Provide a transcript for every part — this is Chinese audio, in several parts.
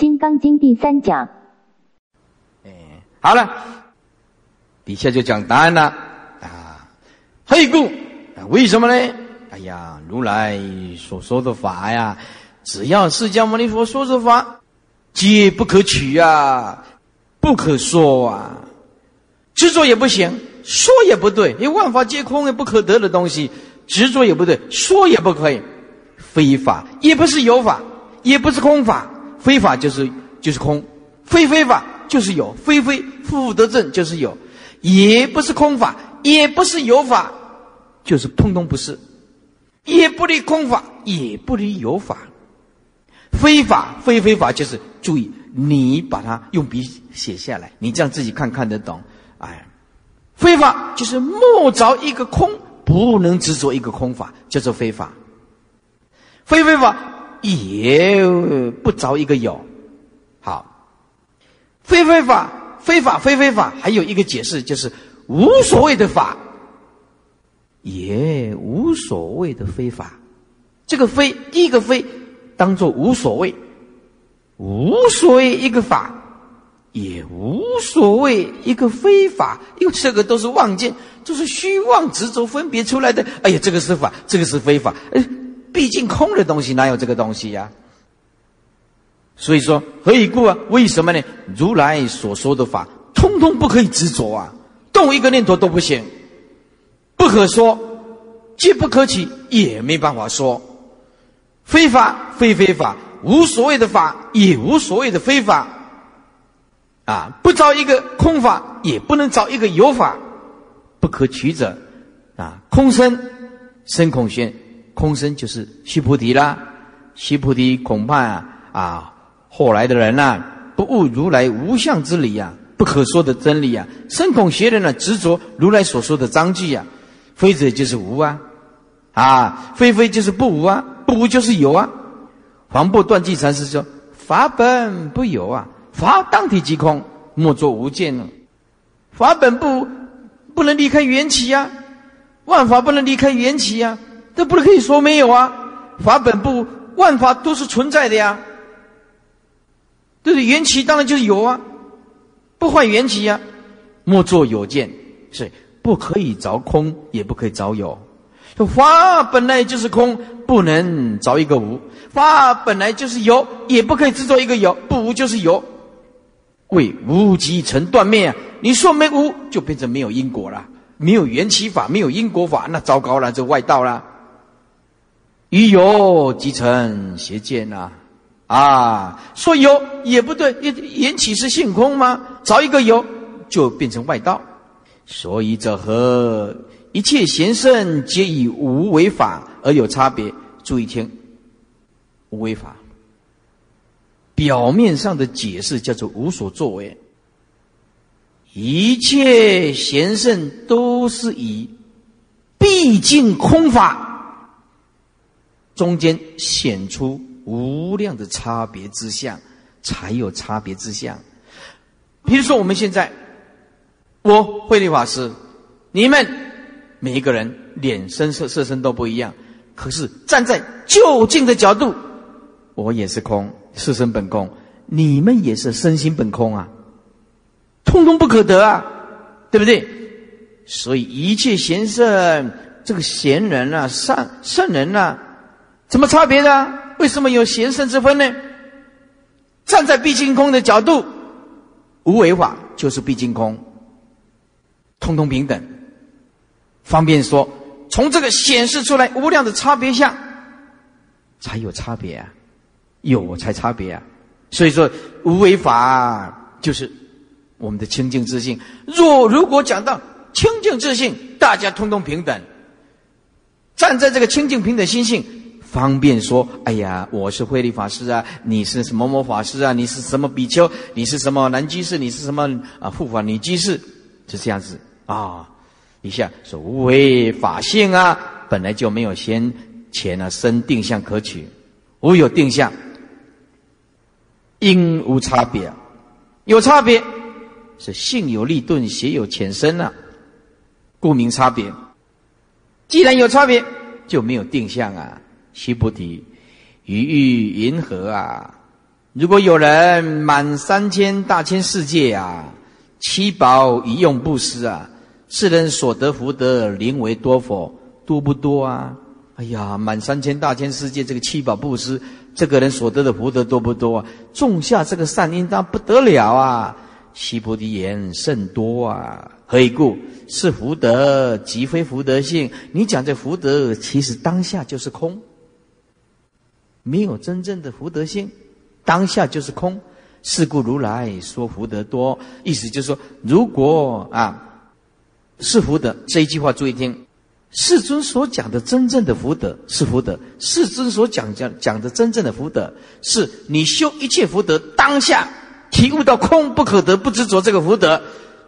金刚经》第三讲。哎，好了，底下就讲答案了啊。何以故？为什么呢？哎呀，如来所说的法呀，只要释迦牟尼佛说的法，皆不可取啊，不可说啊，执着也不行，说也不对，因万法皆空，也不可得的东西，执着也不对，说也不可以，非法也不是有法，也不是空法，非法就是就是空，非非法就是有，非非负负得正就是有，也不是空法，也不是有法，就是通通不是。也不离空法，也不离有法。非法非非法，就是注意你把它用笔写下来，你这样自己看看得懂。哎，非法就是莫着一个空，不能执着一个空法，叫做非法。非非法也不着一个有。好，非非法非法非非法，还有一个解释就是无所谓的法。也无所谓的非法，这个非第一个非当做无所谓，无所谓一个法，也无所谓一个非法，因为这个都是妄见，都是虚妄执着分别出来的。哎呀，这个是法，这个是非法。哎，毕竟空的东西哪有这个东西呀？所以说何以故啊？为什么呢？如来所说的法，通通不可以执着啊，动一个念头都不行。不可说，既不可取，也没办法说。非法非非法，无所谓的法，也无所谓的非法。啊，不找一个空法，也不能找一个有法。不可取者，啊，空生生恐玄，空身就是须菩提啦。须菩提恐怕啊啊，后来的人呐，不悟如来无相之理呀，不可说的真理呀，深恐邪人呢，执着如来所说的章句呀。非者就是无啊，啊，非非就是不无啊，不无就是有啊。黄布断际禅师说：“法本不有啊，法当体即空，莫作无见了。法本不不能离开缘起呀，万法不能离开缘起呀，这不能可以说没有啊。法本不万法都是存在的呀，对不对？缘起当然就是有啊，不坏缘起呀，莫作有见，是。”不可以着空，也不可以着有。法本来就是空，不能着一个无。法本来就是有，也不可以制作一个有。不无就是有，为无即成断灭啊！你说没无，就变成没有因果了，没有缘起法，没有因果法，那糟糕了，这外道了。于有即成邪见呐！啊，说有也不对，缘起是性空吗？找一个有，就变成外道。所以者何？一切贤圣皆以无为法而有差别。注意听，无为法表面上的解释叫做无所作为。一切贤圣都是以毕竟空法，中间显出无量的差别之相，才有差别之相。比如说我们现在。我慧律法师，你们每一个人脸、身、色、色身都不一样，可是站在就近的角度，我也是空，色身本空，你们也是身心本空啊，通通不可得啊，对不对？所以一切贤圣，这个贤人啊、善圣人啊，怎么差别的？为什么有贤圣之分呢？站在毕竟空的角度，无为法就是毕竟空。通通平等，方便说，从这个显示出来无量的差别相，才有差别啊，有才差别啊。所以说无为法就是我们的清净自信。若如果讲到清净自信，大家通通平等，站在这个清净平等心性，方便说，哎呀，我是慧律法师啊，你是什么某法师啊，你是什么比丘，你是什么男居士，你是什么啊护法女居士，是这样子。啊，一下说无为法性啊，本来就没有先前啊生定向可取，无有定向，因无差别，有差别是性有利钝，邪有浅深啊，故名差别。既然有差别，就没有定向啊。须菩提，于欲云何啊？如果有人满三千大千世界啊，七宝一用布施啊，世人所得福德，灵为多否？多不多啊？哎呀，满三千大千世界这个七宝布施，这个人所得的福德多不多啊？种下这个善因，当不得了啊！西菩提言甚多啊！何以故？是福德，即非福德性。你讲这福德，其实当下就是空，没有真正的福德性。当下就是空，是故如来说福德多。意思就是说，如果啊是福德，这一句话注意听。世尊所讲的真正的福德是福德，世尊所讲讲讲的真正的福德，是你修一切福德当下体悟到空不可得不执着这个福德。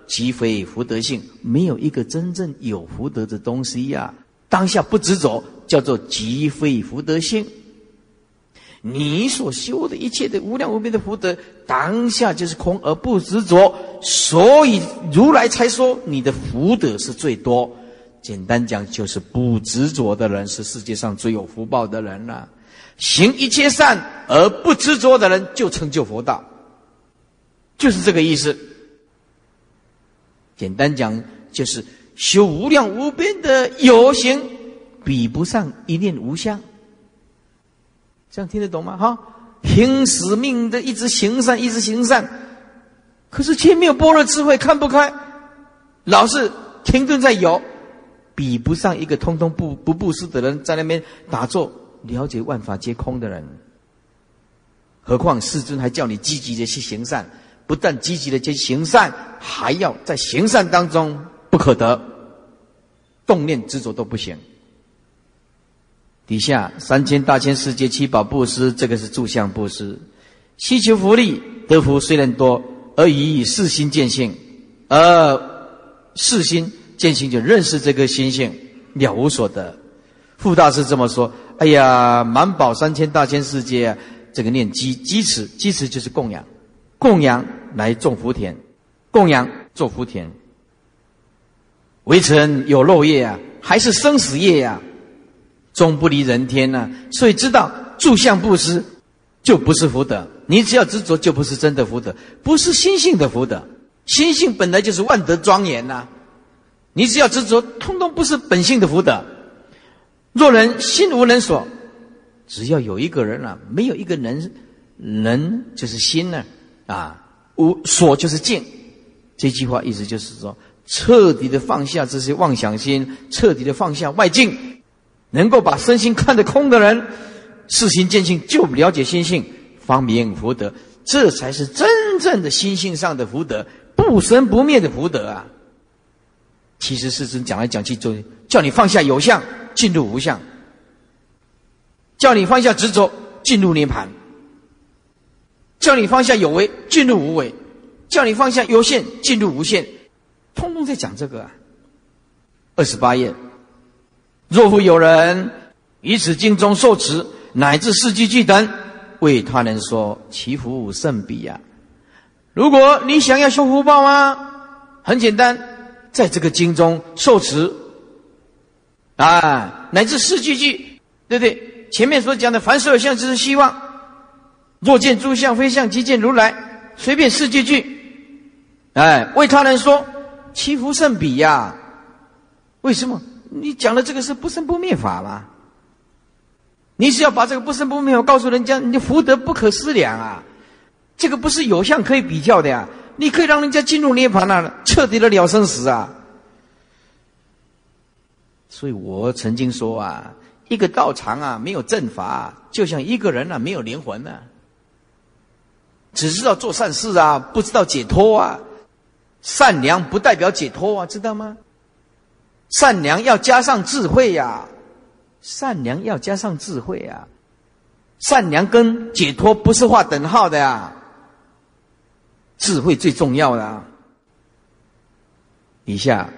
即非福德性，没有一个真正有福德的东西呀。当下不执着，叫做即非福德性。你所修的一切的无量无边的福德，当下就是空而不执着，所以如来才说你的福德是最多。简单讲，就是不执着的人是世界上最有福报的人了。行一切善而不执着的人，就成就佛道，就是这个意思。简单讲，就是修无量无边的有形，比不上一念无相。这样听得懂吗？哈，拼死命的一直行善，一直行善，可是却没有般若智慧，看不开，老是停顿在有，比不上一个通通不不布施的人，在那边打坐，了解万法皆空的人。何况世尊还叫你积极的去行善。不但积极的去行善，还要在行善当中不可得，动念执着都不行。底下三千大千世界七宝布施，这个是住相布施，希求福利得福虽然多，而以四心见性，而四心见性就认识这个心性了无所得。傅大师这么说：“哎呀，满宝三千大千世界，这个念积积持，积持就是供养。”供养来种福田，供养做福田。围城有漏业啊，还是生死业呀？终不离人天呐。所以知道住相布施就不是福德。你只要执着，就不是真的福德，不是心性的福德。心性本来就是万德庄严呐。你只要执着，通通不是本性的福德。若人心无人所，只要有一个人啊，没有一个人，人就是心呢。啊，无所就是静，这句话意思就是说，彻底的放下这些妄想心，彻底的放下外境，能够把身心看得空的人，事情见性就了解心性，方明福德，这才是真正的心性上的福德，不生不灭的福德啊！其实世尊讲来讲去，就叫你放下有相，进入无相；叫你放下执着，进入涅盘。叫你放下有为，进入无为；叫你放下有限，进入无限。通通在讲这个啊。二十八页，若复有人以此经中受持，乃至四句句等，为他人说，其福甚彼呀。如果你想要修福报吗？很简单，在这个经中受持啊，乃至四句句，对不对？前面所讲的凡所有相，就是希望。若见诸相非相，即见如来。随便四句句，哎，为他人说，其福甚彼呀？为什么？你讲的这个是不生不灭法吗？你是要把这个不生不灭法告诉人家，你的福德不可思量啊！这个不是有相可以比较的呀！你可以让人家进入涅槃啊，彻底的了生死啊！所以我曾经说啊，一个道场啊，没有正法，就像一个人啊，没有灵魂呢。只知道做善事啊，不知道解脱啊。善良不代表解脱啊，知道吗？善良要加上智慧呀，善良要加上智慧啊。善良跟解脱不是画等号的呀，智慧最重要的。以下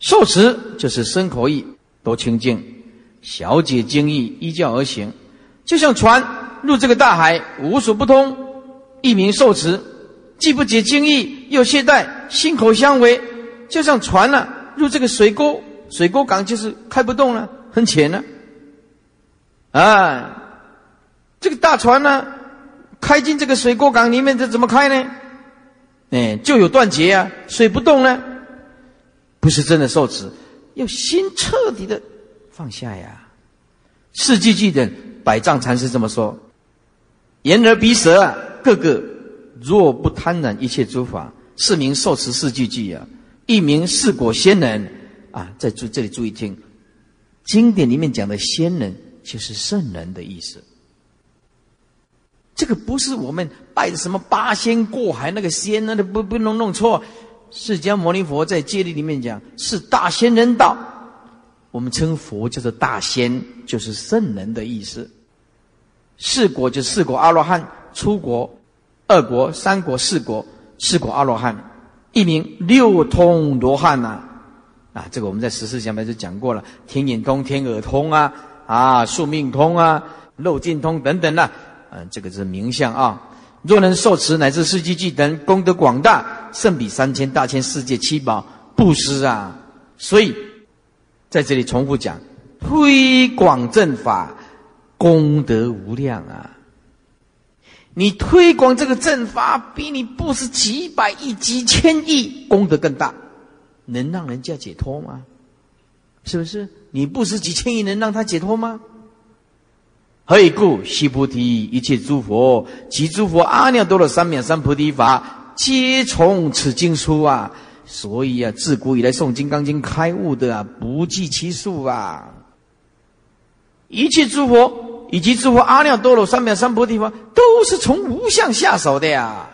受持就是身口意都清净，小解经意，依教而行，就像船。入这个大海，无所不通，一名受持，既不解经意，又懈怠，心口相违，就像船了入这个水沟，水沟港就是开不动了，很浅了。啊，这个大船呢，开进这个水沟港里面，这怎么开呢？哎，就有断节啊，水不动呢，不是真的受持，要心彻底的放下呀。四句句的百丈禅师这么说：言而鼻舌啊，个个若不贪婪一切诸法，是名受持四句句啊，一名四果仙人啊。在注这里注意听，经典里面讲的仙人就是圣人的意思。这个不是我们拜的什么八仙过海那个仙，那不不能弄错。释迦牟尼佛在戒律里面讲是大仙人道，我们称佛叫做大仙，就是圣人的意思。四果就四果阿罗汉，出国、二国、三国、四国，四果阿罗汉，一名六通罗汉呐。啊，这个我们在十四讲白就讲过了，天眼通、天耳通啊，啊，宿命通啊，肉尽通等等的。嗯，这个是名相啊。若能受持乃至四季记等功德广大，胜比三千大千世界七宝布施啊。所以在这里重复讲，推广正法，功德无量啊。你推广这个正法，比你布施几百亿、几千亿功德更大，能让人家解脱吗？是不是？你布施几千亿，能让他解脱吗？何以故？悉菩提，一切诸佛及诸佛阿耨多罗三藐三菩提法，皆从此经书啊！所以啊，自古以来诵《金刚经》开悟的啊，不计其数啊！一切诸佛以及诸佛阿耨多罗三藐三菩提法，都是从无相下手的呀！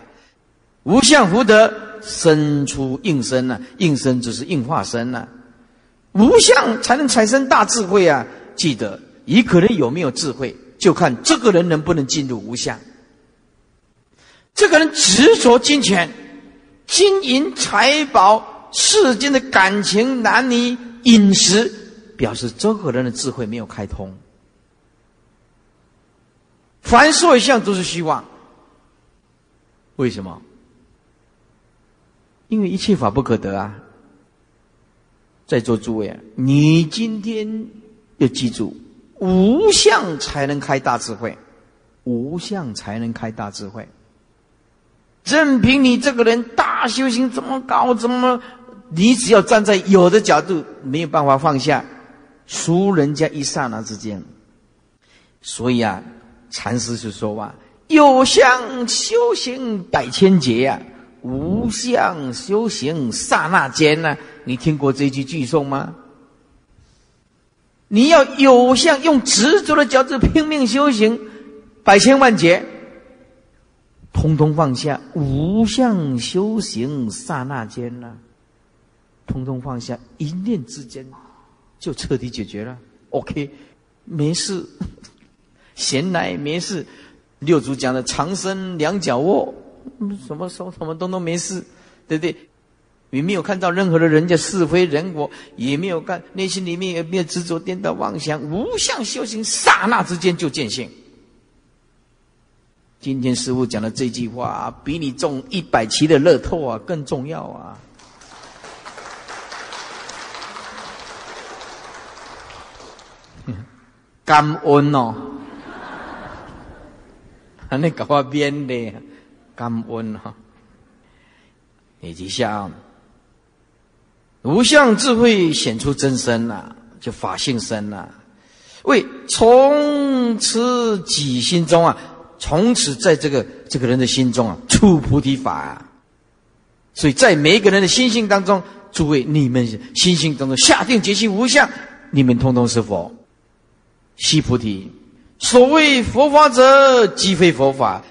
无相福德生出应身呐，应身只是应化身呐，无相才能产生大智慧啊！记得，一个人有没有智慧？就看这个人能不能进入无相。这个人执着金钱、金银财宝、世间的感情、男女、饮食，表示这个人的智慧没有开通。凡所有相都是虚妄。为什么？因为一切法不可得啊！在座诸位啊，你今天要记住。无相才能开大智慧，无相才能开大智慧。任凭你这个人大修行怎么搞，怎么你只要站在有的角度，没有办法放下，输人家一刹那之间。所以啊，禅师就说话：有相修行百千劫呀，无相修行刹那间呢。你听过这句句诵吗？你要有相，用执着的脚趾拼命修行，百千万劫，通通放下；无相修行，刹那间呢，通通放下，一念之间就彻底解决了。OK，没事，闲来没事。六祖讲的长生两脚卧，什么什么什么东东没事，对不对？也没有看到任何的人家是非人我，也没有看内心里面也没有执着颠倒妄想，无相修行，刹那之间就见性。今天师傅讲的这句话，比你中一百期的乐透啊更重要啊！感恩哦，那搞我编的，感恩哈，你记下。无相智慧显出真身呐，就法性身呐。为从此己心中啊，从此在这个这个人的心中啊，出菩提法。所以在每一个人的心性当中，诸位你们心性当中下定决心无相，你们通通是佛，悉菩提。所谓佛法者，即非佛法。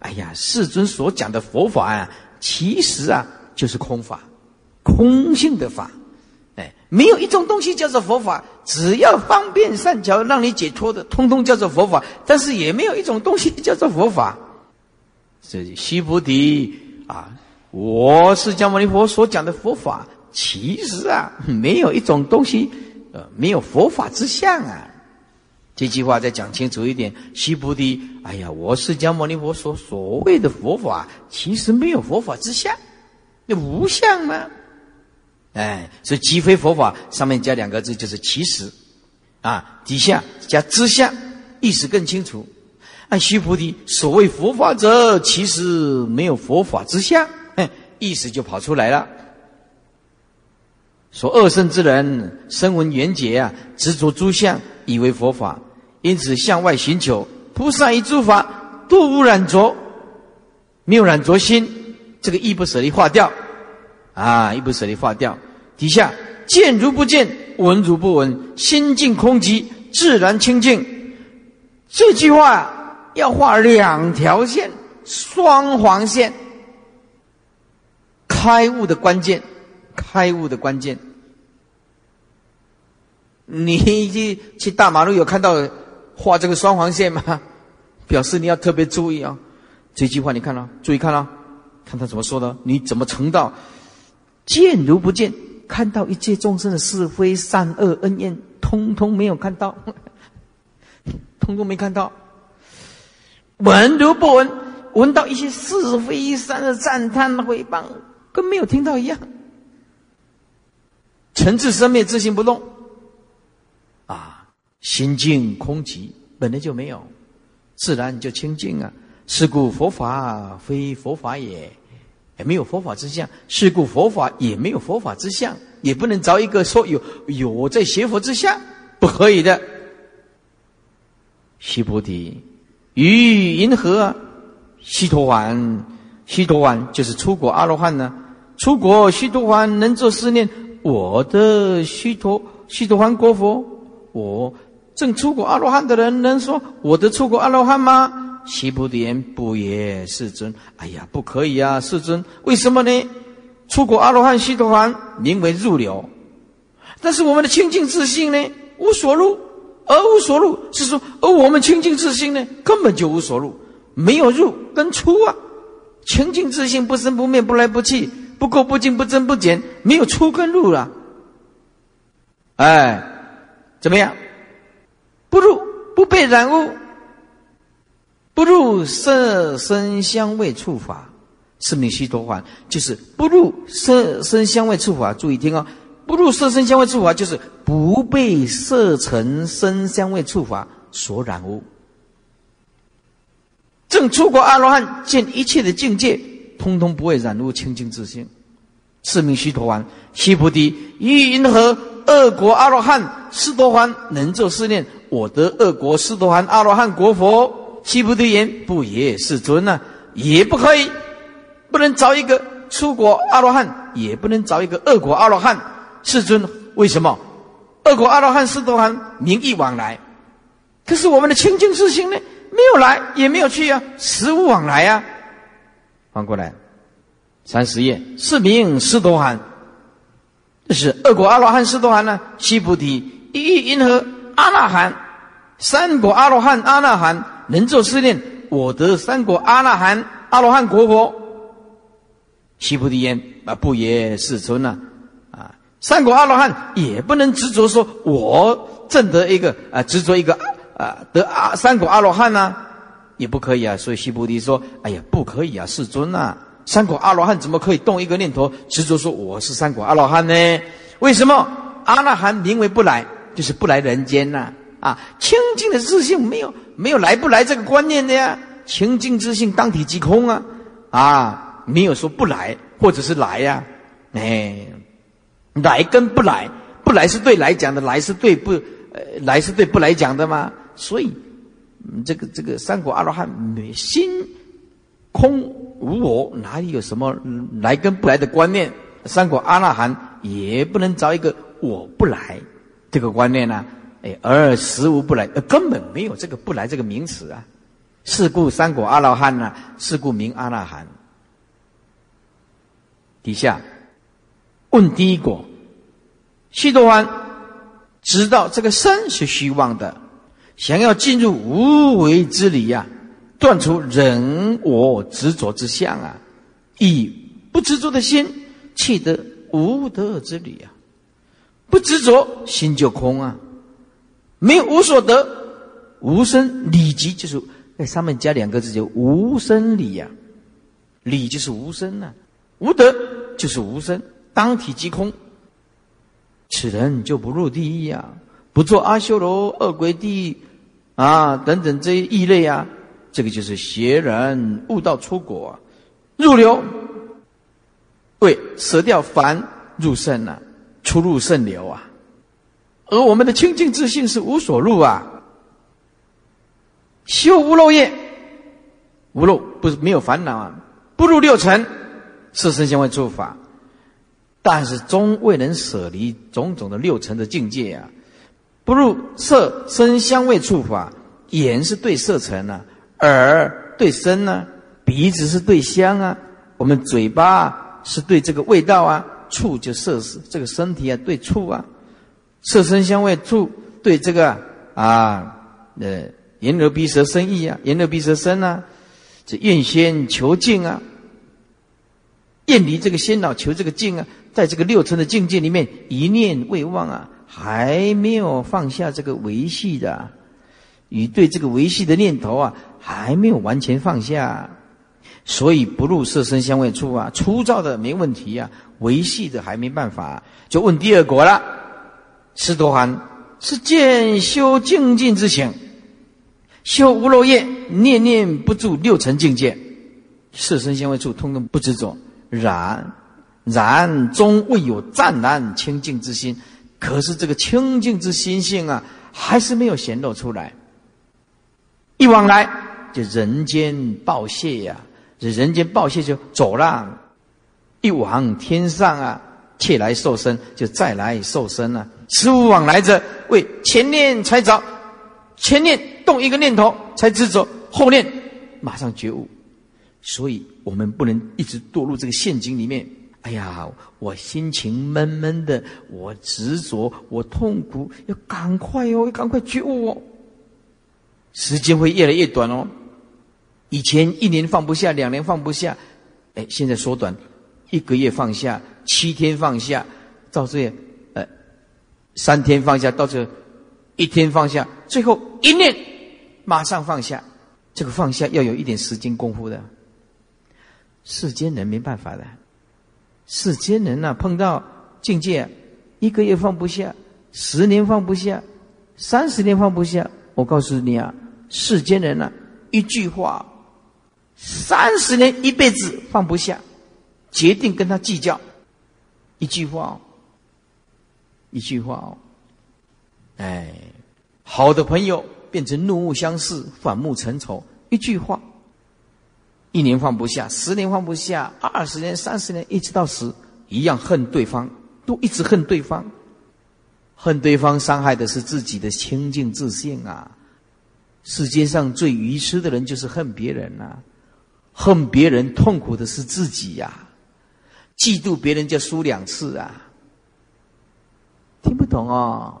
哎呀，世尊所讲的佛法啊，其实啊，就是空法。空性的法，哎，没有一种东西叫做佛法。只要方便善巧让你解脱的，通通叫做佛法。但是也没有一种东西叫做佛法。所以，须菩提啊，我是迦牟尼佛所讲的佛法，其实啊，没有一种东西，呃，没有佛法之相啊。这句话再讲清楚一点，须菩提，哎呀，我是迦牟尼佛所所谓的佛法，其实没有佛法之相，那无相吗？哎，所以即非佛法上面加两个字就是其实，啊，底下加知相，意思更清楚。哎，须菩提，所谓佛法者，其实没有佛法之相。意思就跑出来了。说恶圣之人，声闻缘觉啊，执着诸相，以为佛法，因此向外寻求。菩萨以诸法度无染浊，没有染浊心，这个一不舍离化掉，啊，一不舍离化掉。底下见如不见，闻如不闻，心净空寂，自然清净。这句话要画两条线，双黄线。开悟的关键，开悟的关键。你去去大马路有看到画这个双黄线吗？表示你要特别注意啊！这句话你看了，注意看了，看他怎么说的？你怎么成道？见如不见，看到一切众生的是非善恶恩怨，通通没有看到，通通没看到。闻如不闻，闻到一些是非善恶赞叹诽谤。跟没有听到一样，尘自生灭，自性不动，心静空寂，本来就没有，自然就清净啊。是故佛法非佛法也，也没有佛法之相；是故佛法也没有佛法之相，也不能找一个说有有在邪佛之下，不可以的。须菩提，于银河，须陀洹，须陀洹就是出国阿罗汉呢。出国须陀洹能做思念，我的须陀须陀洹国佛，我正出国阿罗汉的人能说我的出国阿罗汉吗？须菩提言不也，世尊。哎呀，不可以啊，世尊。为什么呢？出国阿罗汉须陀洹名为入流，但是我们的清净自信呢，无所入，而无所入是说，而我们清净自信呢，根本就无所入，没有入跟出啊。清净自信不生不灭，不来不去。不垢不净不增不减，没有出跟入了。哎，怎么样？不入不被染污，不入色声香味触法，是名须陀洹，就是不入色声香味触法。注意听哦，不入色声香味触法，就是不被色尘声香味触法所染污。正出国阿罗汉见一切的境界，通通不会染污清净自性。是名须陀洹，须菩提，于云何二国阿罗汉斯陀洹能作思念？我得二国斯陀洹阿罗汉国佛。须菩提言：不也，世尊呢？也不可以，不能找一个出国阿罗汉，也不能找一个二国阿罗汉。世尊，为什么？二国阿罗汉斯陀洹名义往来，可是我们的清净之心呢？没有来，也没有去啊，实无往来啊。翻过来。三十页，是名斯多含，这是二果阿罗汉斯多含呢？西菩提，一因何阿那含？三果阿罗汉阿那含能做思念，我得三果阿那含阿罗汉国佛。西菩提言：啊，不也，世尊呐？啊，三果阿罗汉也不能执着说，我证得一个啊，执着一个啊，得阿三果阿罗汉呢，也不可以啊。所以西菩提说：哎呀，不可以啊，世尊呐。三果阿罗汉怎么可以动一个念头执着说我是三果阿罗汉呢？为什么阿那含名为不来，就是不来人间呐？啊，清净的自信没有没有来不来这个观念的呀？清净自信当体即空啊！啊，没有说不来或者是来呀？哎，来跟不来，不来是对来讲的，来是对不呃来是对不来讲的吗？所以，这个这个三果阿罗汉没心空。无我哪里有什么来跟不来的观念？三果阿那含也不能找一个我不来这个观念呢？哎，而实无不来，根本没有这个不来这个名词啊。是故三果阿罗汉呢？是故名阿那含。底下问第一果，须多洹知道这个身是虚妄的，想要进入无为之理呀。断除人我执着之相啊，以不执着的心，契得无德之理啊。不执着心就空啊，没有无所得，无生理即就是在上面加两个字叫无生理呀，理就是无生呐，无德就是无生，当体即空，此人就不入地狱啊，不做阿修罗、恶鬼地狱啊等等这些异类啊。这个就是邪人悟道出果，入流，对，舍掉凡入圣啊，出入圣流啊。而我们的清净自信是无所入啊，修无漏业，无漏不是没有烦恼啊，不入六尘，色身相位诸法，但是终未能舍离种种的六尘的境界啊，不入色身香味触法，眼是对色尘啊，耳对声呢，鼻子是对香啊，我们嘴巴是对这个味道啊，触就色是这个身体啊对触啊。色身香味触对这个啊，呃，眼耳鼻舌身意啊，眼耳鼻舌身啊，这愿仙求静啊，厌离这个仙脑求这个静啊，在这个六尘的境界里面一念未忘啊，还没有放下这个维系的，与对这个维系的念头啊，还没有完全放下，所以不入色身香味触啊，粗糙的没问题啊，维系的还没办法，就问第二果了。是多寒，是见修静静之行，修无漏业，念念不住六尘境界，色身香味触，通通不执着。然然终未有湛然清净之心，可是这个清净之心性啊，还是没有显露出来。一往来就人间报谢呀，这人间报谢就走了。一往天上啊。切来受身，就再来受身了。十无往来者，为前念才着，前念动一个念头才执着，后念马上觉悟。所以我们不能一直堕入这个陷阱里面。哎呀，我心情闷闷的，我执着，我痛苦，要赶快哦，要赶快觉悟哦。时间会越来越短哦。以前一年放不下，两年放不下，哎，现在缩短，一个月放下。七天放下，到这，呃，三天放下，到这，一天放下，最后一念马上放下。这个放下要有一点时间功夫的。世间人没办法的，世间人呐，碰到境界，一个月放不下，十年放不下，三十年放不下。我告诉你啊，世间人呐，一句话，三十年一辈子放不下，决定跟他计较。一句话，一句话哦，哎，好的朋友变成怒目相视、反目成仇。一句话，一年放不下，十年放不下，二十年、三十年，一直到死，一样恨对方，都一直恨对方。恨对方伤害的是自己的清净自信啊！世界上最愚痴的人就是恨别人呐，恨别人痛苦的是自己呀。嫉妒别人就输两次啊！听不懂哦，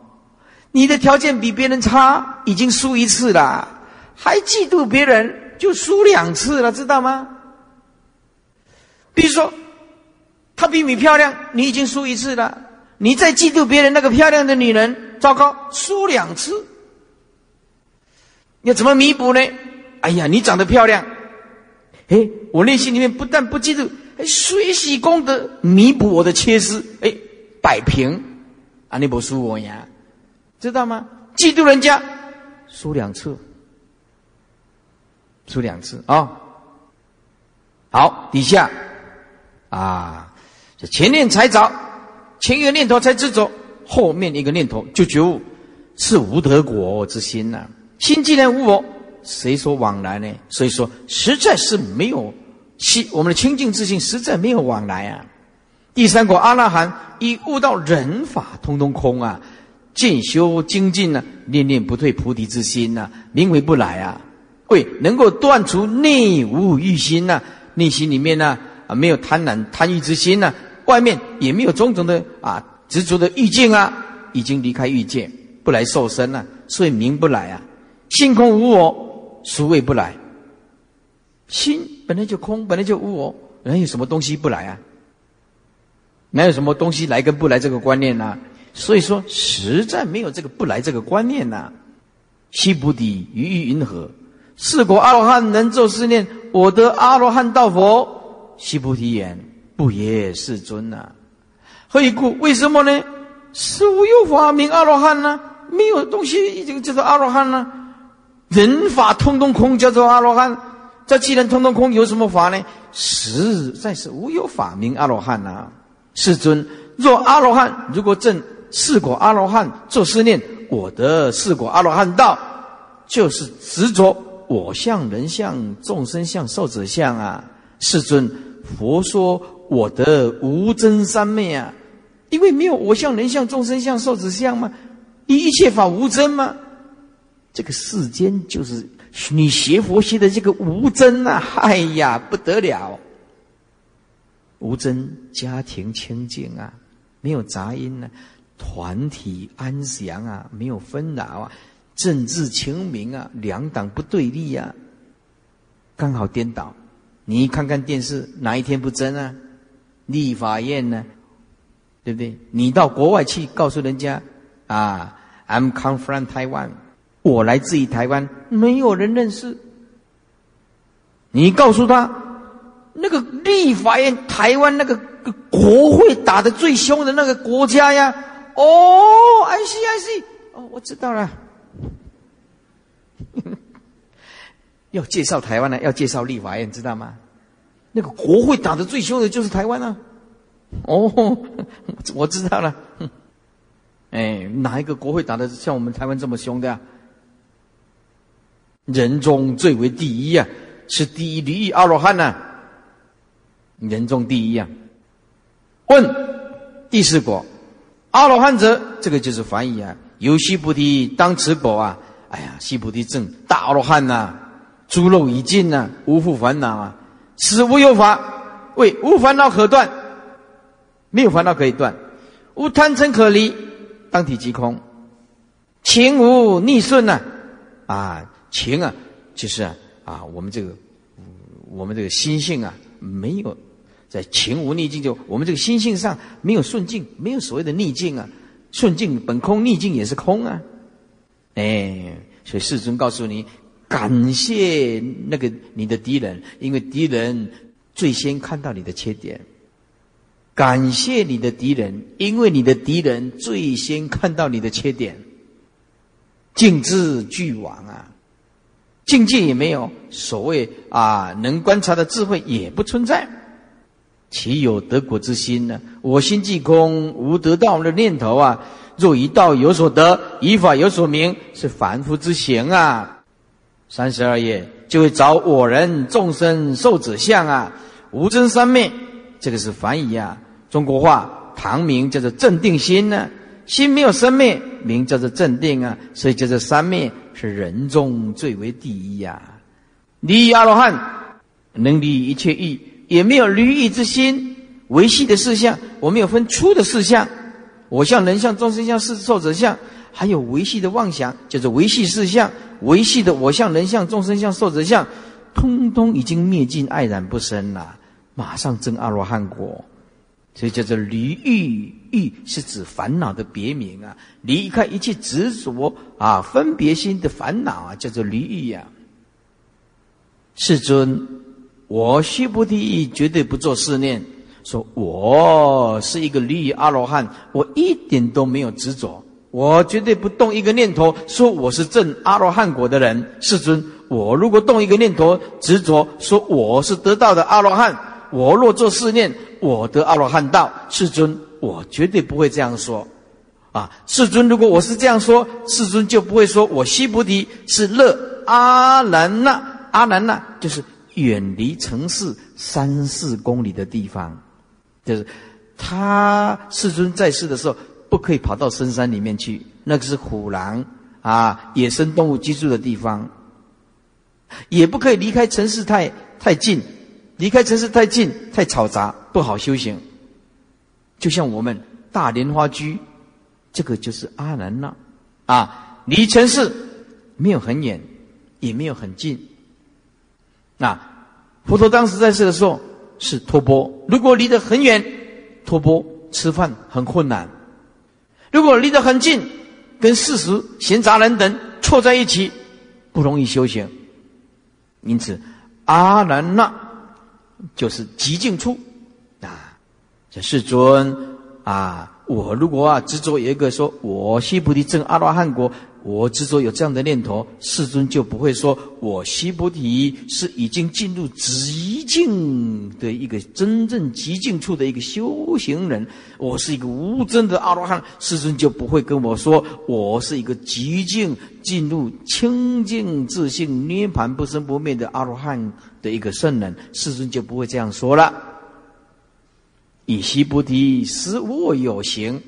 你的条件比别人差，已经输一次了，还嫉妒别人就输两次了，知道吗？比如说，她比你漂亮，你已经输一次了，你再嫉妒别人那个漂亮的女人，糟糕，输两次。要怎么弥补呢？哎呀，你长得漂亮，哎，我内心里面不但不嫉妒。哎，随喜功德弥补我的缺失，哎，摆平，啊，你不输我呀，知道吗？嫉妒人家，输两次，输两次啊。好，底下啊，这前念才着，前一个念头才执着，后面一个念头就觉悟，是无德果之心呐。心既然无我，谁说往来呢？所以说，实在是没有。心我们的清净之心实在没有往来啊！第三果阿那含已悟到人法通通空啊，渐修精进呢，念念不退菩提之心呐，名为不来啊！会能够断除内无欲心呐，内心里面呢啊没有贪婪贪欲之心呐，外面也没有种种的啊执着的欲境啊，已经离开欲界，不来受身了，所以名不来啊！心空无我，孰谓不来？心。本来就空，本来就无我，哪有什么东西不来啊？哪有什么东西来跟不来这个观念呢？所以说，实在没有这个不来这个观念呐。西菩提于于云何？是果阿罗汉能作是念：我得阿罗汉道佛。西菩提言：不也，世尊呐。何以故？为什么呢？是无有法名阿罗汉呢？没有东西已经叫做阿罗汉呢？人法通通空，叫做阿罗汉。这既然通通空，有什么法呢？实在是无有法名阿罗汉呐。世尊，若阿罗汉如果证四果阿罗汉，做思念，我得四果阿罗汉道，就是执着我相、人相、众生相、寿者相啊。世尊，佛说我得无真三昧啊，因为没有我相、人相、众生相、寿者相嘛，一切法无真嘛。这个世间就是你学佛学的这个无真啊，哎呀，不得了！无争家庭清净啊，没有杂音啊，团体安详啊，没有纷扰啊，政治清明啊，两党不对立啊，刚好颠倒。你看看电视，哪一天不争啊？立法院呢，对不对？你到国外去告诉人家啊，I'm come from Taiwan。我来自于台湾，没有人认识。你告诉他，那个立法院，台湾那个国会打的最凶的那个国家呀。哦，I C I C，。哦，我知道了。要介绍台湾呢，要介绍立法院，知道吗？那个国会打的最凶的就是台湾啊。哦，我知道了。哎，哪一个国会打的像我们台湾这么凶的？人中最为第一呀，是第一离异阿罗汉呐。人中第一啊。问第四果阿罗汉者，这个就是梵语啊。由西菩提当持果啊。哎呀，西菩提正大阿罗汉呐，诸肉已尽呐，无复烦恼啊。此无有法，为无烦恼可断，没有烦恼可以断，无贪嗔可离，当体即空，情无逆顺呐，啊。情啊，就是啊啊，我们这个，我们这个心性啊，没有在情无逆境，就我们这个心性上没有顺境，没有所谓的逆境啊。顺境本空，逆境也是空啊。哎，所以世尊告诉你，感谢那个你的敌人，因为敌人最先看到你的缺点；感谢你的敌人，因为你的敌人最先看到你的缺点。敬之俱往啊。境界也没有，所谓啊，能观察的智慧也不存在，岂有得果之心呢？我心即空，无得道的念头啊！若以道有所得，以法有所明，是凡夫之行啊！三十二页就会找我人众生受者相啊！无真三昧，这个是梵语啊，中国话唐名叫做镇定心呢，心没有生灭，名叫做镇定啊，所以叫做三昧。是人中最为第一呀！离阿罗汉能离一切欲，也没有离欲之心。维系的事项，我们有分粗的事项，我相、人相、众生相、是受者相，还有维系的妄想，叫做维系事项。维系的我相、人相、众生相、受者相，通通已经灭尽，爱染不生了，马上证阿罗汉果。所以叫做离欲，欲是指烦恼的别名啊！离开一切执着啊、分别心的烦恼啊，叫做离欲呀。世尊，我须菩提绝对不做思念，说我是一个离阿罗汉，我一点都没有执着，我绝对不动一个念头，说我是证阿罗汉果的人。世尊，我如果动一个念头执着，说我是得道的阿罗汉，我若做思念。我得阿罗汉道，世尊，我绝对不会这样说，啊，世尊，如果我是这样说，世尊就不会说我西菩提是乐阿难那，阿难那就是远离城市三四公里的地方，就是他世尊在世的时候不可以跑到深山里面去，那个是虎狼啊，野生动物居住的地方，也不可以离开城市太太近。离开城市太近，太嘈杂，不好修行。就像我们大莲花居，这个就是阿难那啊，离城市没有很远，也没有很近。那佛陀当时在世的时候是托钵，如果离得很远，托钵吃饭很困难；如果离得很近，跟世俗闲杂人等错在一起，不容易修行。因此，阿难那。就是极境处啊！这世尊啊，我如果啊执着有一个说，我西菩提证阿罗汉果，我执着有这样的念头，世尊就不会说我须菩提是已经进入极境的一个真正极境处的一个修行人，我是一个无真的阿罗汉，世尊就不会跟我说我是一个极境进入清净自信涅盘不生不灭的阿罗汉的一个圣人，世尊就不会这样说了。以须菩提实我有行。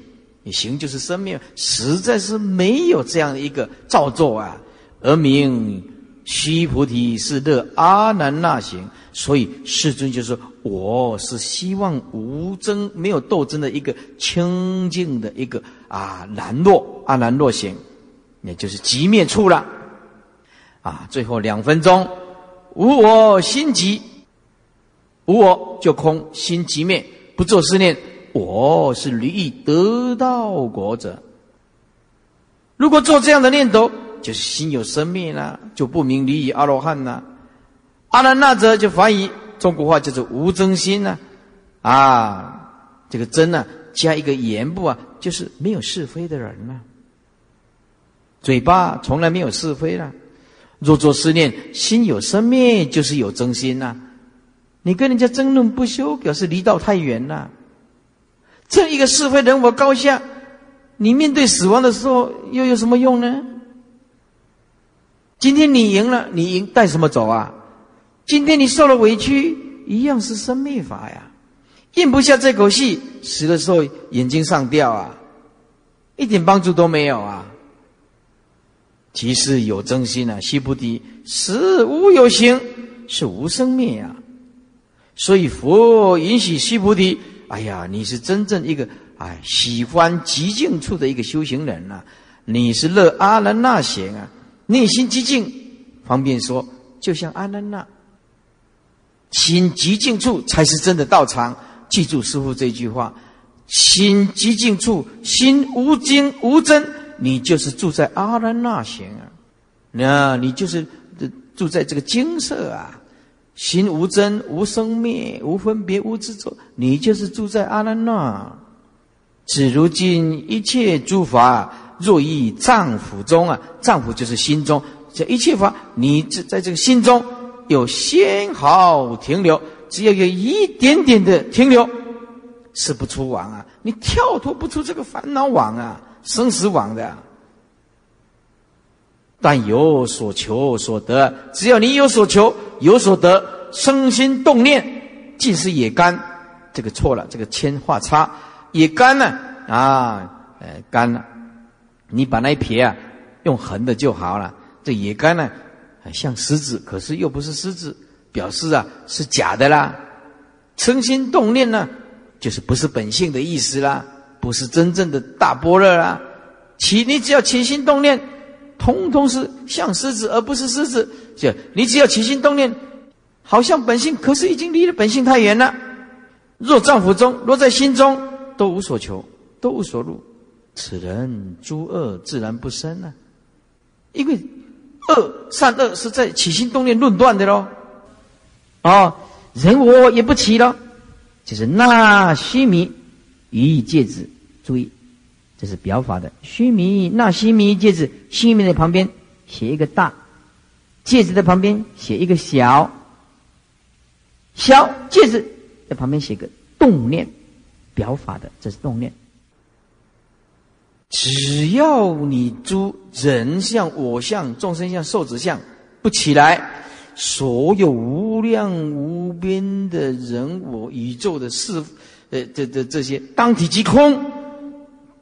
你行就是生命，实在是没有这样一个造作啊，而名须菩提是乐阿难那行，所以世尊就说：“我是希望无争、没有斗争的一个清净的一个啊难若阿难若行，也就是极灭处了。”啊，最后两分钟，无我心极，无我就空，心极灭，不做思念。我是离欲得道果者。如果做这样的念头，就是心有生灭了，就不明离欲阿罗汉了。阿难那则就怀疑中国话叫做无真心呢。啊，这个真呢，加一个言部啊，就是没有是非的人呢。嘴巴从来没有是非了。若做思念，心有生灭，就是有真心呐。你跟人家争论不休，表示离道太远了。这一个是非人我高下，你面对死亡的时候又有什么用呢？今天你赢了，你赢带什么走啊？今天你受了委屈，一样是生灭法呀，咽不下这口气，死的时候眼睛上吊啊，一点帮助都没有啊。其实有真心啊，须菩提是无有形，是无生灭啊，所以佛允许须菩提。哎呀，你是真正一个哎喜欢极静处的一个修行人呐！你是乐阿难那行啊，内心极静，方便说，就像阿难那，心极静处才是真的道场。记住师父这句话：心极静处，心无精无真，你就是住在阿难那行啊！那你就是住在这个精舍啊！心无真，无生灭，无分别，无执着，你就是住在阿难那。只如今一切诸法，若于丈夫中啊，丈夫就是心中，这一切法，你在在这个心中有纤毫停留，只要有一点点的停留，是不出网啊，你跳脱不出这个烦恼网啊，生死网的。但有所求所得，只要你有所求有所得，生心动念尽是也干。这个错了，这个铅画叉也干呢啊，呃，干了。你把那一撇啊用横的就好了。这也干呢，像狮子，可是又不是狮子，表示啊是假的啦。生心动念呢，就是不是本性的意思啦，不是真正的大般若啦。起你只要起心动念。通通是像狮子，而不是狮子。就你只要起心动念，好像本性，可是已经离了本性太远了。若丈夫中，若在心中，都无所求，都无所入。此人诸恶自然不生啊！因为恶善恶是在起心动念论断的喽。哦，人我也不起了，就是那须弥予以戒指，注意。这是表法的须弥，那须弥戒指，须弥的旁边写一个大，戒指的旁边写一个小，小戒指在旁边写个动念，表法的这是动念。只要你诸人相、我相、众生相、寿子相不起来，所有无量无边的人我宇宙的事，呃，这这这些当体即空。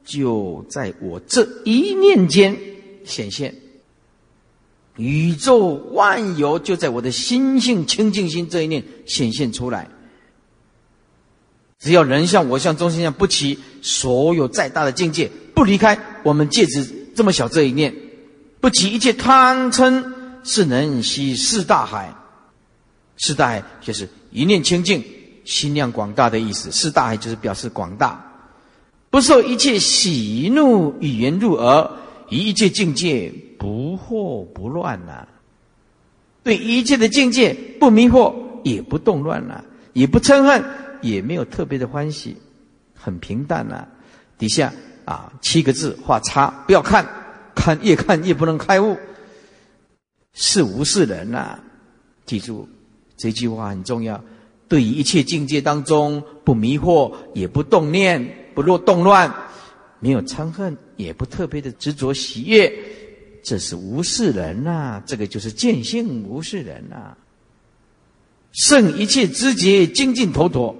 就在我这一念间显现，宇宙万有就在我的心性清净心这一念显现出来。只要人像、我像、中心相不齐，所有再大的境界不离开我们戒指这么小这一念，不起一切贪嗔，是能吸四大海。四大海就是一念清净，心量广大的意思。四大海就是表示广大。不受一切喜怒语言入耳，一切境界不惑不乱呐。对一切的境界不迷惑，也不动乱呐，也不嗔恨，也没有特别的欢喜，很平淡呐。底下啊七个字画叉，不要看，看越看越不能开悟，是无是人呐！记住这句话很重要。对于一切境界当中，不迷惑，也不动念，不落动乱，没有嗔恨，也不特别的执着喜悦，这是无是人呐！这个就是见性无是人呐！胜一切知觉，精进头陀。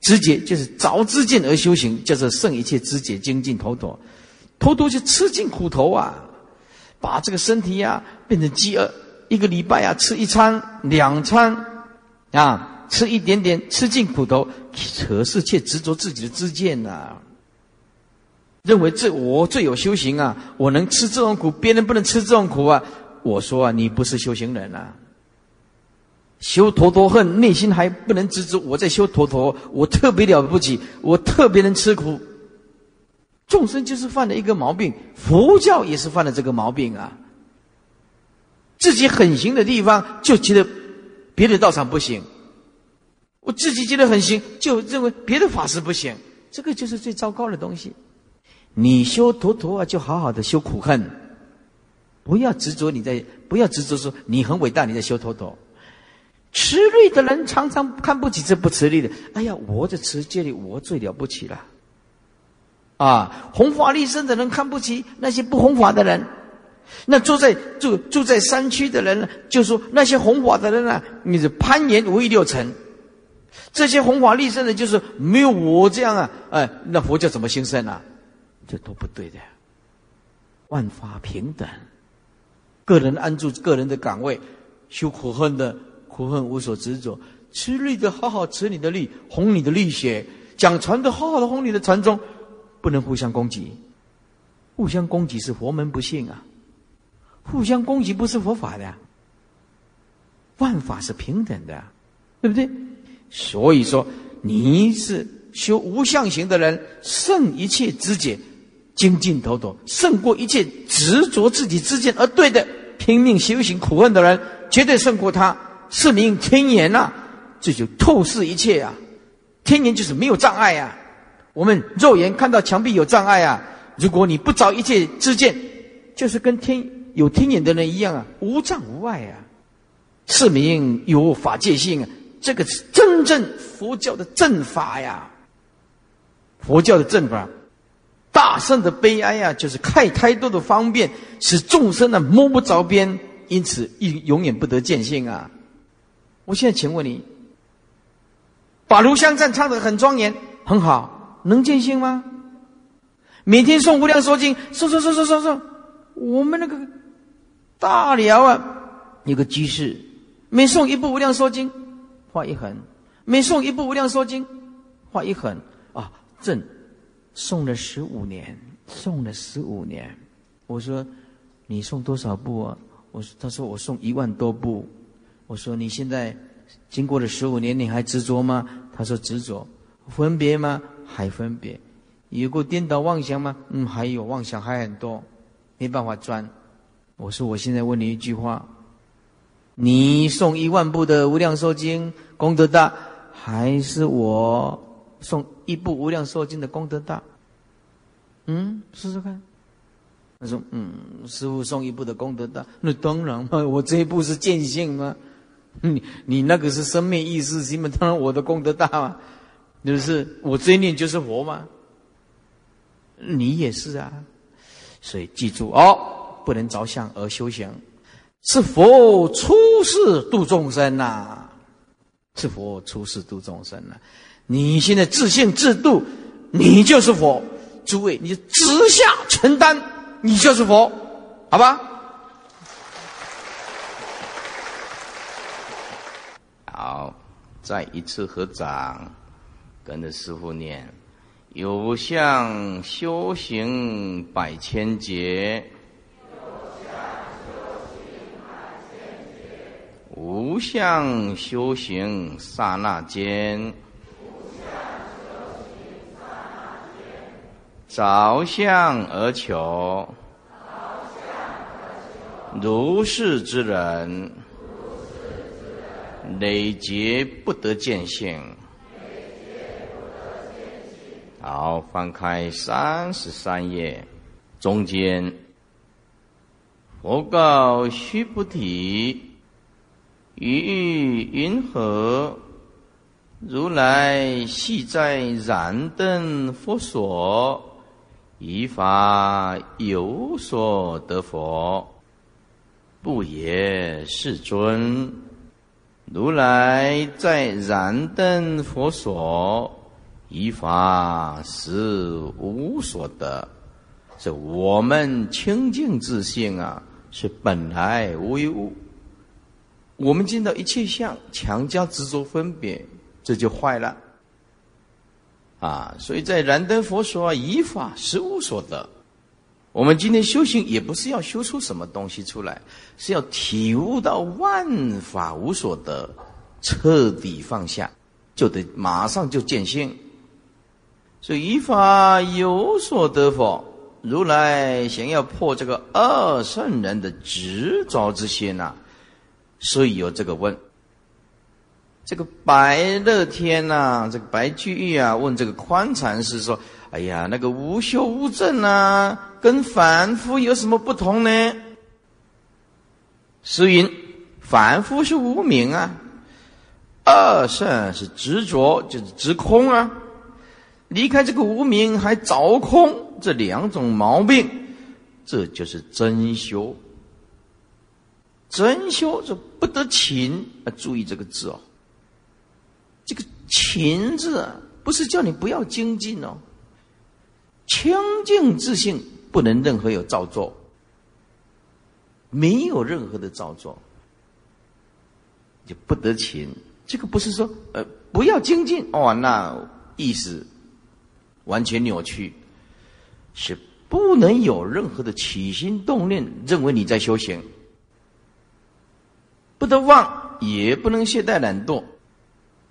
知觉就是着知见而修行，叫做胜一切知觉，精进头陀。头陀就吃尽苦头啊，把这个身体呀变成饥饿，一个礼拜啊吃一餐、两餐啊，吃一点点，吃尽苦头，可是却执着自己的知见呐，认为这我最有修行啊，我能吃这种苦，别人不能吃这种苦啊。我说啊，你不是修行人啊。修陀陀恨，内心还不能知足。我在修陀陀，我特别了不起，我特别能吃苦。众生就是犯了一个毛病，佛教也是犯了这个毛病啊。自己很行的地方，就觉得别的道场不行；我自己觉得很行，就认为别的法师不行。这个就是最糟糕的东西。你修陀陀啊，就好好的修苦恨，不要执着你在，不要执着说你很伟大，你在修陀陀。持律的人常常看不起这不持律的。哎呀，我的持戒里，我最了不起了。啊，弘法利生的人看不起那些不弘法的人。那住在住住在山区的人呢，就说那些弘法的人呢，你是攀岩五欲六尘。这些弘法利生的，就是没有我这样啊，哎，那佛教怎么兴盛啊？这都不对的。万法平等，个人安住个人的岗位，修苦恨的。苦恨无所执着，吃力的好好吃你的力，哄你的力血；讲传的好好的哄你的传宗，不能互相攻击。互相攻击是佛门不幸啊！互相攻击不是佛法的。万法是平等的，对不对？所以说，你是修无相行的人，胜一切知见，精进头头，胜过一切执着自己之见而对的拼命修行苦恨的人，绝对胜过他。是名天眼呐，这就透视一切啊！天眼就是没有障碍啊。我们肉眼看到墙壁有障碍啊，如果你不着一切之见，就是跟天有天眼的人一样啊，无障无碍啊。是名有法界性啊，这个是真正佛教的正法呀。佛教的正法，大圣的悲哀呀，就是开太多的方便，使众生呢摸不着边，因此永永远不得见性啊。我现在请问你，把《炉香赞》唱得很庄严，很好，能见性吗？每天诵《无量寿经》，诵诵诵诵诵诵。我们那个大辽啊，有个居士，每诵一部《无量寿经》，画一横；每诵一部《无量寿经》，画一横。啊，正诵了十五年，诵了十五年。我说，你诵多少部啊？我说，他说我诵一万多部。我说你现在经过了十五年，你还执着吗？他说执着，分别吗？还分别，有过颠倒妄想吗？嗯，还有妄想还很多，没办法钻。我说我现在问你一句话：你送一万部的《无量寿经》功德大，还是我送一部《无量寿经》的功德大？嗯，试试看。他说：嗯，师傅送一部的功德大，那当然嘛，我这一部是见性吗？你你那个是生命意识，心嘛当然我的功德大嘛，就是我这一念就是佛嘛。你也是啊，所以记住哦，不能着相而修行，是佛出世度众生呐，是佛出世度众生呐。你现在自信自度，你就是佛。诸位，你直下承担，你就是佛，好吧？好，再一次合掌，跟着师傅念：有相修行百千劫，无相修行刹那间，着相而求，如是之人。累劫不得见性。好，翻开三十三页，中间佛告须菩提：“于欲云何？如来系在燃灯佛所，依法有所得佛。不也，世尊。如来在燃灯佛所。”依法是无所得，这我们清净自性啊，是本来无一物。我们见到一切相，强加执着分别，这就坏了。啊，所以在燃灯佛说啊，依法实无所得。我们今天修行也不是要修出什么东西出来，是要体悟到万法无所得，彻底放下，就得马上就见性。所以依法有所得否？如来想要破这个二圣人的执着之心呐，所以有这个问。这个白乐天呐，这个白居易啊，问这个宽禅师说：“哎呀，那个无修无证啊，跟凡夫有什么不同呢？”诗云：“凡夫是无名啊，二圣是执着，就是执空啊。”离开这个无名还着空，这两种毛病，这就是真修。真修是不得勤啊！注意这个字哦。这个勤字啊，不是叫你不要精进哦。清净自信不能任何有造作，没有任何的造作，就不得勤。这个不是说呃不要精进哦，那意思。完全扭曲，是不能有任何的起心动念，认为你在修行，不得忘，也不能懈怠懒惰，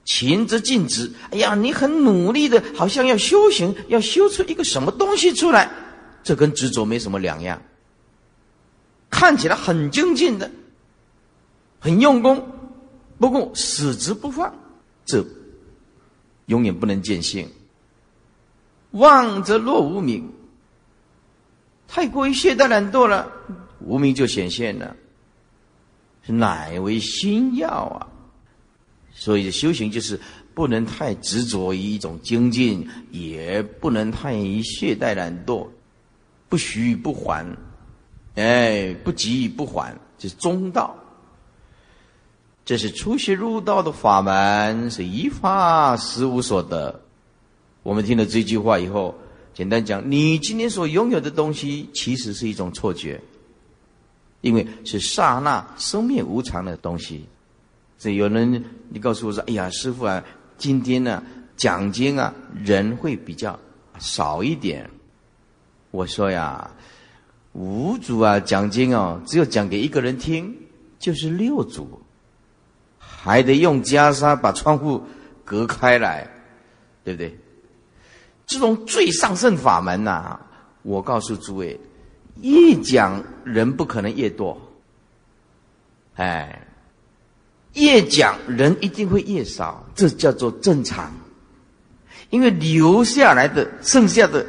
勤则尽职。哎呀，你很努力的，好像要修行，要修出一个什么东西出来，这跟执着没什么两样。看起来很精进的，很用功，不过死执不放，这永远不能见性。望则落无名，太过于懈怠懒惰了，无名就显现了。乃为心要啊！所以修行就是不能太执着于一种精进，也不能太懈怠懒惰，不虚不缓，哎，不急不缓，这是中道。这是出学入道的法门，是一法实无所得。我们听了这句话以后，简单讲，你今天所拥有的东西，其实是一种错觉，因为是刹那生命无常的东西。这有人你告诉我说：“哎呀，师傅啊，今天呢奖金啊人会比较少一点。”我说呀，五组啊奖金哦，只有讲给一个人听，就是六组，还得用袈裟把窗户隔开来，对不对？这种最上圣法门呐，我告诉诸位，越讲人不可能越多，哎，越讲人一定会越少，这叫做正常，因为留下来的剩下的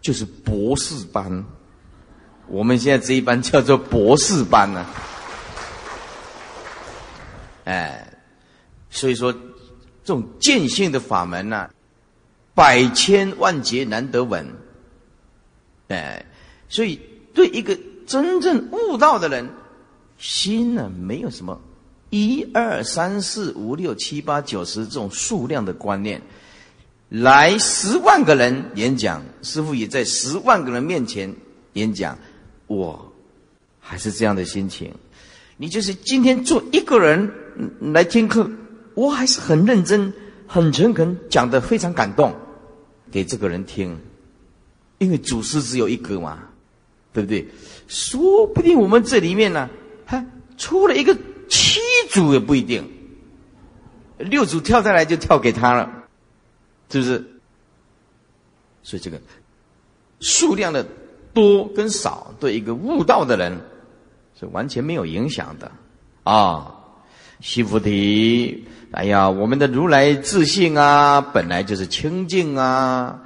就是博士班，我们现在这一班叫做博士班呢，哎，所以说这种见性的法门呢。百千万劫难得闻，哎，所以对一个真正悟道的人，心呢没有什么一二三四五六七八九十这种数量的观念，来十万个人演讲，师傅也在十万个人面前演讲，我还是这样的心情。你就是今天做一个人来听课，我还是很认真。很诚恳，讲的非常感动，给这个人听，因为祖师只有一个嘛，对不对？说不定我们这里面呢，还出了一个七组也不一定，六组跳下来就跳给他了，是不是？所以这个数量的多跟少，对一个悟道的人是完全没有影响的啊。西菩提。哎呀，我们的如来自信啊，本来就是清净啊，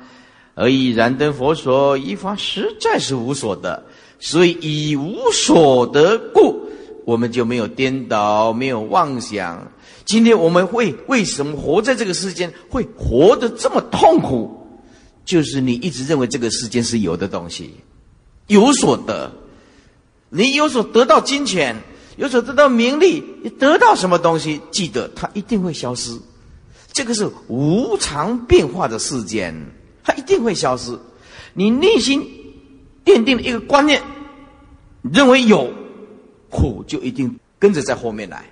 而以燃灯佛所依法实在是无所得。所以以无所得故，我们就没有颠倒，没有妄想。今天我们会为什么活在这个世间，会活得这么痛苦？就是你一直认为这个世间是有的东西，有所得，你有所得到金钱，有所得到名利，你得到什么东西，记得它一定会消失。这个是无常变化的世间，它一定会消失。你内心奠定了一个观念，认为有苦，就一定跟着在后面来。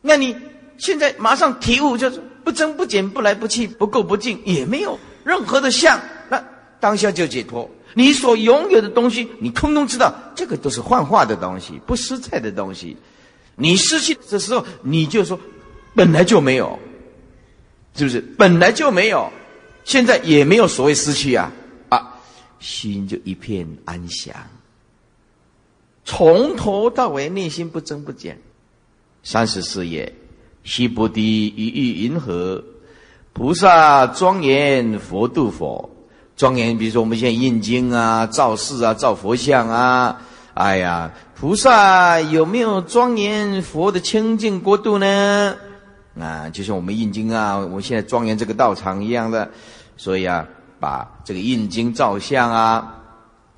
那你现在马上体悟，就是不增不减，不来不去，不垢不净，也没有任何的相，那当下就解脱。你所拥有的东西，你通通知道，这个都是幻化的东西，不实在的东西。你失去的时候，你就说本来就没有，是不是？本来就没有，现在也没有所谓失去啊啊，心就一片安详，从头到尾内心不增不减。三十四页，西菩提一遇云何？菩萨庄严佛度佛，庄严。比如说我们现在印经啊、造寺啊、造佛像啊，哎呀，菩萨有没有庄严佛的清净国度呢？啊，就像我们印经啊，我们现在庄严这个道场一样的。所以啊，把这个印经造像啊，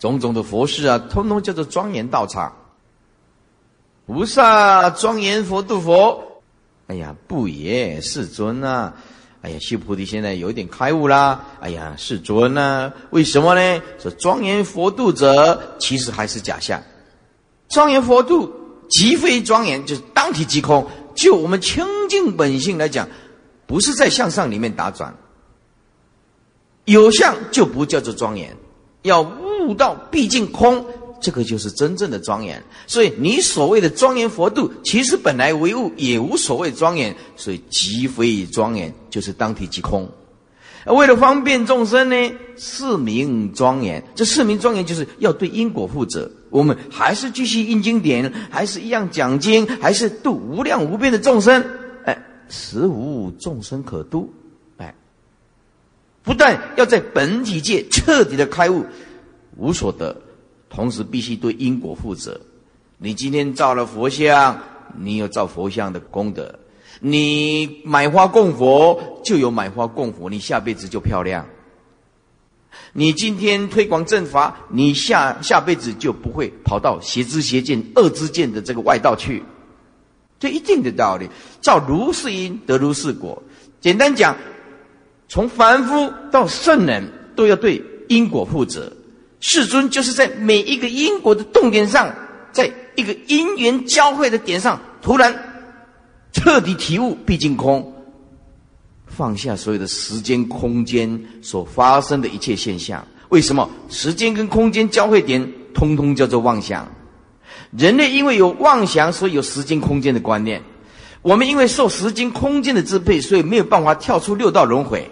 种种的佛事啊，通通叫做庄严道场。菩萨庄严佛度佛，哎呀，不也世尊呐？哎呀，修菩提现在有一点开悟啦。哎呀，世尊呐，为什么呢？说庄严佛度者，其实还是假象。庄严佛度即非庄严，就是当体即空。就我们清净本性来讲，不是在向上里面打转。有相就不叫做庄严，要悟到毕竟空。这个就是真正的庄严，所以你所谓的庄严佛度，其实本来唯物，也无所谓庄严，所以即非庄严，就是当体即空。为了方便众生呢，四名庄严，这四名庄严就是要对因果负责。我们还是继续印经典，还是一样讲经，还是度无量无边的众生。哎，实无众生可度。不但要在本体界彻底的开悟，无所得。同时必须对因果负责。你今天造了佛像，你有造佛像的功德；你买花供佛，就有买花供佛，你下辈子就漂亮。你今天推广正法，你下下辈子就不会跑到邪知邪见、恶之见的这个外道去。这一定的道理，造如是因得如是果。简单讲，从凡夫到圣人，都要对因果负责。世尊就是在每一个因果的动点上，在一个因缘交汇的点上，突然彻底体悟毕竟空，放下所有的时间空间所发生的一切现象。为什么时间跟空间交汇点通通叫做妄想？人类因为有妄想，所以有时间空间的观念。我们因为受时间空间的支配，所以没有办法跳出六道轮回。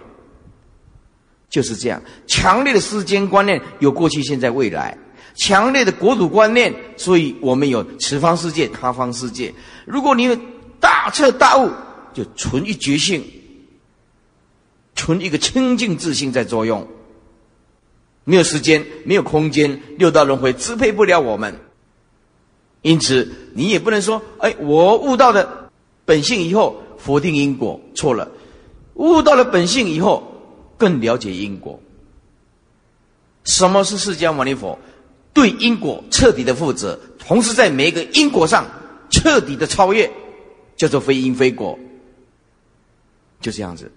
就是这样，强烈的时间观念有过去、现在、未来；强烈的国土观念，所以我们有此方世界、他方世界。如果你有大彻大悟，就存一觉性，存一个清净自信在作用。没有时间，没有空间，六道轮回支配不了我们。因此，你也不能说：“哎，我悟到了本性以后，否定因果，错了。悟到了本性以后。”更了解因果。什么是释迦牟尼佛？对因果彻底的负责，同时在每一个因果上彻底的超越，叫做非因非果。就这样子。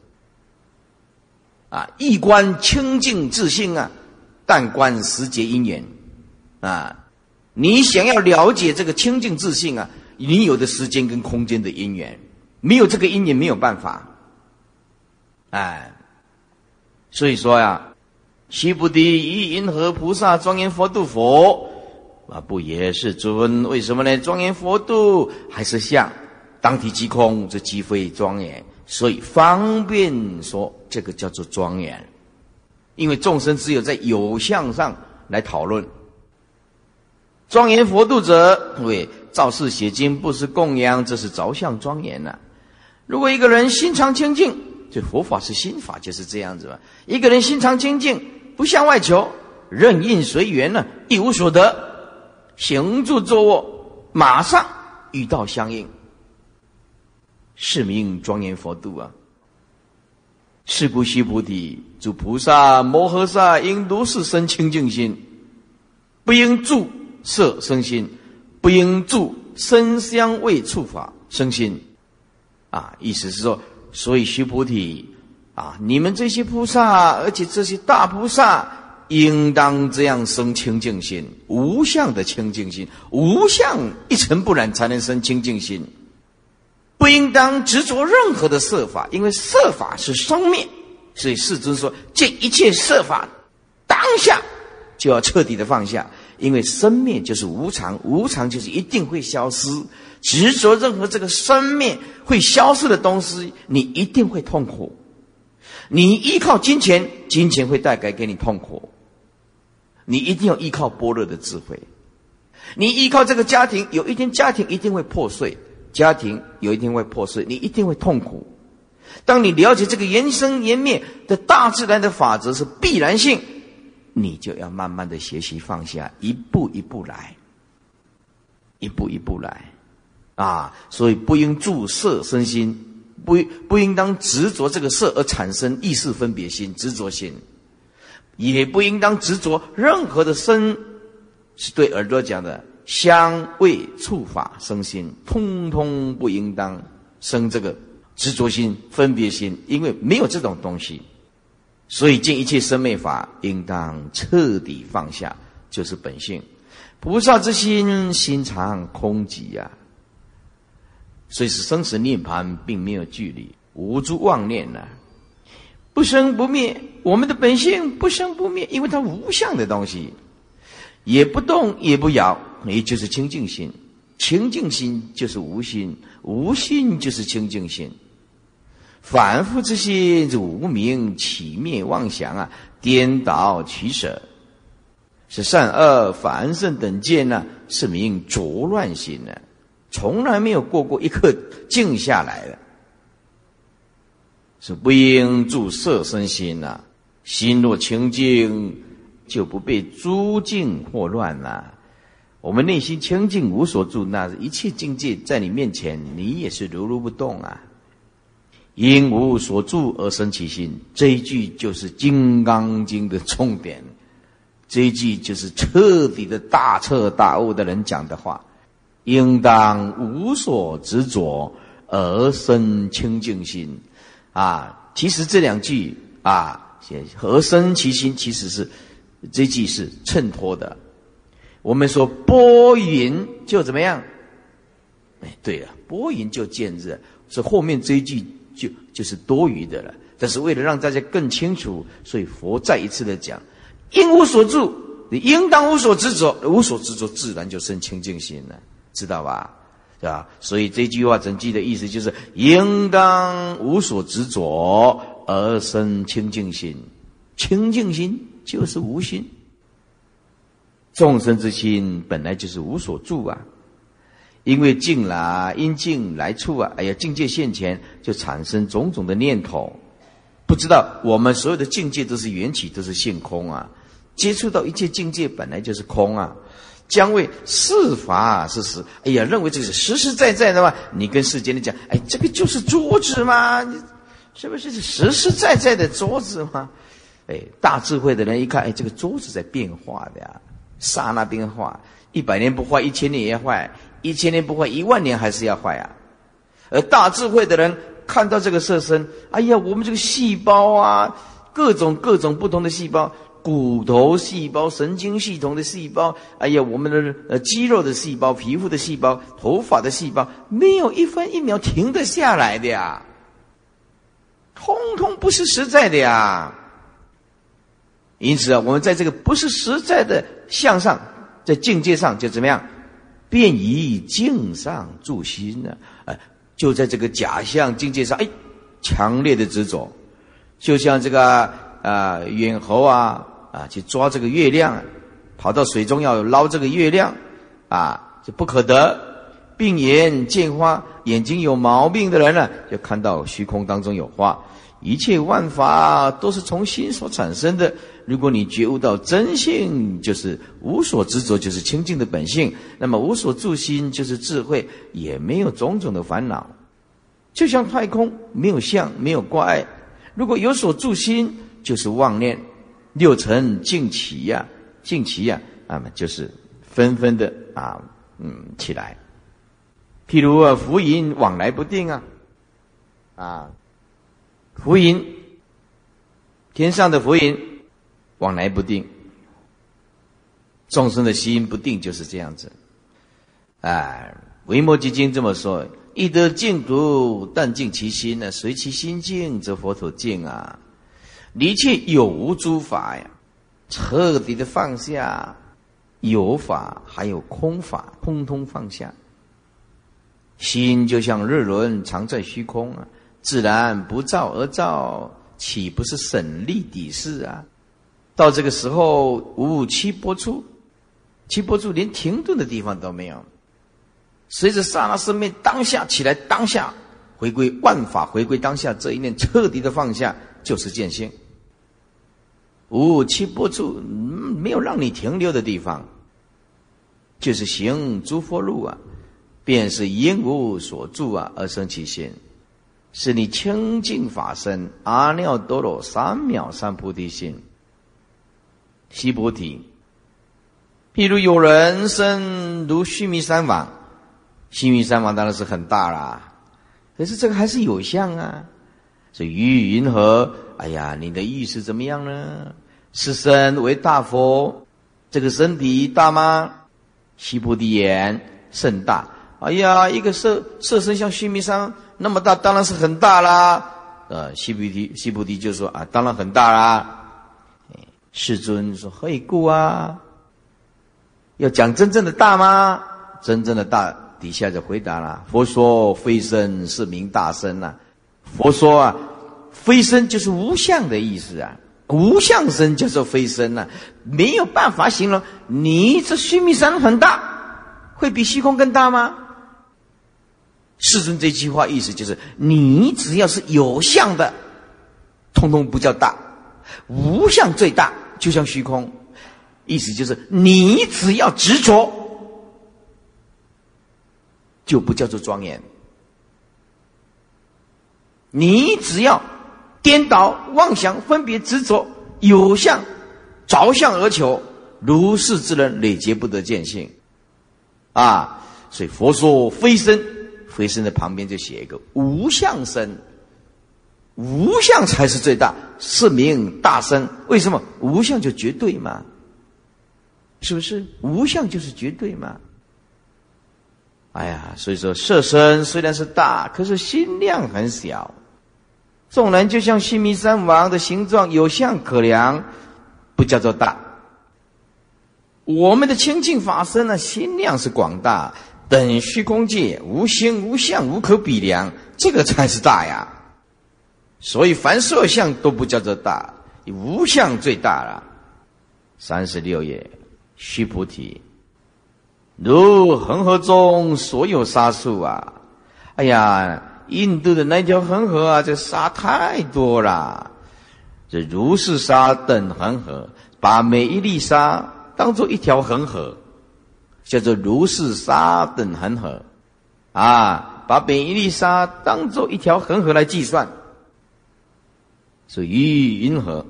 啊，一观清净自性啊，但观时节因缘。啊，你想要了解这个清净自性啊，你有的时间跟空间的因缘，没有这个因缘没有办法。哎。所以说呀，须菩提，以银河菩萨庄严佛度佛啊，不也是尊？为什么呢？庄严佛度还是相，当体即空，这即非庄严。所以方便说，这个叫做庄严。因为众生只有在有相上来讨论。庄严佛度者，为造世写经，不是供养，这是着相庄严呐。如果一个人心常清净。这佛法是心法，就是这样子嘛。一个人心常清净，不向外求，任运随缘呢，一无所得，行住坐卧，马上与道相应，是名庄严佛度啊！是故须菩提，诸菩萨摩诃萨应如是生清净心，不应住色生心，不应住声香味触法生心。啊，意思是说，所以须菩提啊，你们这些菩萨，而且这些大菩萨，应当这样生清净心，无相的清净心，无相一尘不染才能生清净心。不应当执着任何的色法，因为色法是生灭，所以世尊说：这一切色法，当下就要彻底的放下，因为生灭就是无常，无常就是一定会消失。执着任何这个生灭会消失的东西，你一定会痛苦。你依靠金钱，金钱会带给给你痛苦。你一定要依靠般若的智慧。你依靠这个家庭，有一天家庭一定会破碎。家庭有一天会破碎，你一定会痛苦。当你了解这个缘生缘灭的大自然的法则是必然性，你就要慢慢的学习放下，一步一步来，一步一步来，啊！所以不应注色身心，不不应当执着这个色而产生意识分别心、执着心，也不应当执着任何的身，是对耳朵讲的。香味触法生心，通通不应当生这个执着心、分别心，因为没有这种东西，所以见一切生灭法，应当彻底放下，就是本性。菩萨之心，心常空寂呀，所以是生死涅盘并没有距离，无诸妄念呐，不生不灭。我们的本性不生不灭，因为它无相的东西，也不动也不摇。也就是清净心，清净心就是无心，无心就是清净心。反复之心是无明起灭妄想啊，颠倒取舍，是善恶凡圣等见呢，是名浊乱心呢，从来没有过过一刻静下来的，是不应住色身心呐。心若清净，就不被诸境惑乱了。我们内心清净无所住，那一切境界在你面前，你也是如如不动啊。因无所住而生其心，这一句就是《金刚经》的重点。这一句就是彻底的大彻大悟的人讲的话。应当无所执着而生清净心啊！其实这两句啊，和生其心，其实是这句是衬托的。我们说拨云就怎么样？哎，对了，拨云就见日，是后面这一句就就是多余的了。但是为了让大家更清楚，所以佛再一次的讲：应无所住，你应当无所执着，无所执着自然就生清净心了，知道吧？是吧？所以这句话整句的意思就是：应当无所执着而生清净心，清净心就是无心。众生之心本来就是无所住啊，因为境啦，因境来处啊，哎呀，境界现前就产生种种的念头，不知道我们所有的境界都是缘起，都是性空啊。接触到一切境界本来就是空啊，将为事法是实，哎呀，认为这是实实在在的嘛。你跟世间的讲，哎，这个就是桌子吗？是不是实实在在的桌子吗？哎，大智慧的人一看，哎，这个桌子在变化的呀。刹那变化，一百年不坏，一千年也坏；一千年不坏，一万年还是要坏啊！而大智慧的人看到这个色身，哎呀，我们这个细胞啊，各种各种不同的细胞，骨头细胞、神经系统的细胞，哎呀，我们的呃肌肉的细胞、皮肤的细胞、头发的细胞，没有一分一秒停得下来的呀，通通不是实在的呀。因此啊，我们在这个不是实在的向上，在境界上就怎么样，便以境上助心呢？哎，就在这个假象境界上，哎，强烈的执着，就像这个啊猿猴啊啊去抓这个月亮，跑到水中要捞这个月亮啊，就不可得，病眼见花，眼睛有毛病的人呢，就看到虚空当中有花。一切万法都是从心所产生的。如果你觉悟到真性，就是无所执着，就是清净的本性，那么无所住心就是智慧，也没有种种的烦恼。就像太空没有相，没有挂碍。如果有所住心，就是妄念。六尘尽起呀，尽起呀，那么就是纷纷的啊，嗯，起来。譬如啊，浮云往来不定啊，啊，浮云，天上的浮云往来不定，众生的心不定就是这样子。哎，《维摩诘经》这么说：“一得净土，但净其心呢？随其心净，则佛土净啊。一切有无诸法呀，彻底的放下有法，还有空法，通通放下。”心就像日轮藏在虚空啊，自然不照而照，岂不是省力抵事啊？到这个时候，五五七波处，七波处连停顿的地方都没有。随着刹那生命当下起来，当下回归万法，回归当下这一念彻底的放下，就是见性。五五七波处，没有让你停留的地方，就是行诸佛路啊。便是因无所住啊，而生其心，是你清净法身阿耨多罗三藐三菩提心。西菩提，譬如有人生如须弥山王，须弥山王当然是很大啦，可是这个还是有相啊。这于云何？哎呀，你的意思怎么样呢？是身为大佛，这个身体大吗？西菩提言甚大。哎呀，一个色色身像须弥山那么大，当然是很大啦。呃，西菩提西菩提就说啊，当然很大啦。世尊说何以故啊？要讲真正的大吗？真正的大底下就回答了：佛说非身是名大身呐。佛说啊，非身就是无相的意思啊，无相身就是非身呐，没有办法形容。你这须弥山很大，会比虚空更大吗？世尊这句话意思就是：你只要是有相的，通通不叫大；无相最大，就像虚空。意思就是，你只要执着，就不叫做庄严；你只要颠倒妄想、分别执着，有相着相而求，如是之人累劫不得见性。啊，所以佛说非身。非身的旁边就写一个无相身，无相才是最大，是名大身。为什么无相就绝对嘛？是不是无相就是绝对嘛？哎呀，所以说色身虽然是大，可是心量很小。众人就像须弥山王的形状，有相可量，不叫做大。我们的清净法身呢，心量是广大。等虚空界无形无相无可比量，这个才是大呀。所以凡色相都不叫做大，无相最大了。三十六页，须菩提，如恒河中所有沙数啊！哎呀，印度的那条恒河啊，这沙太多了。这如是沙等恒河，把每一粒沙当做一条恒河。叫做如是沙等恒河，啊，把每一粒沙当做一条恒河来计算，是于云河。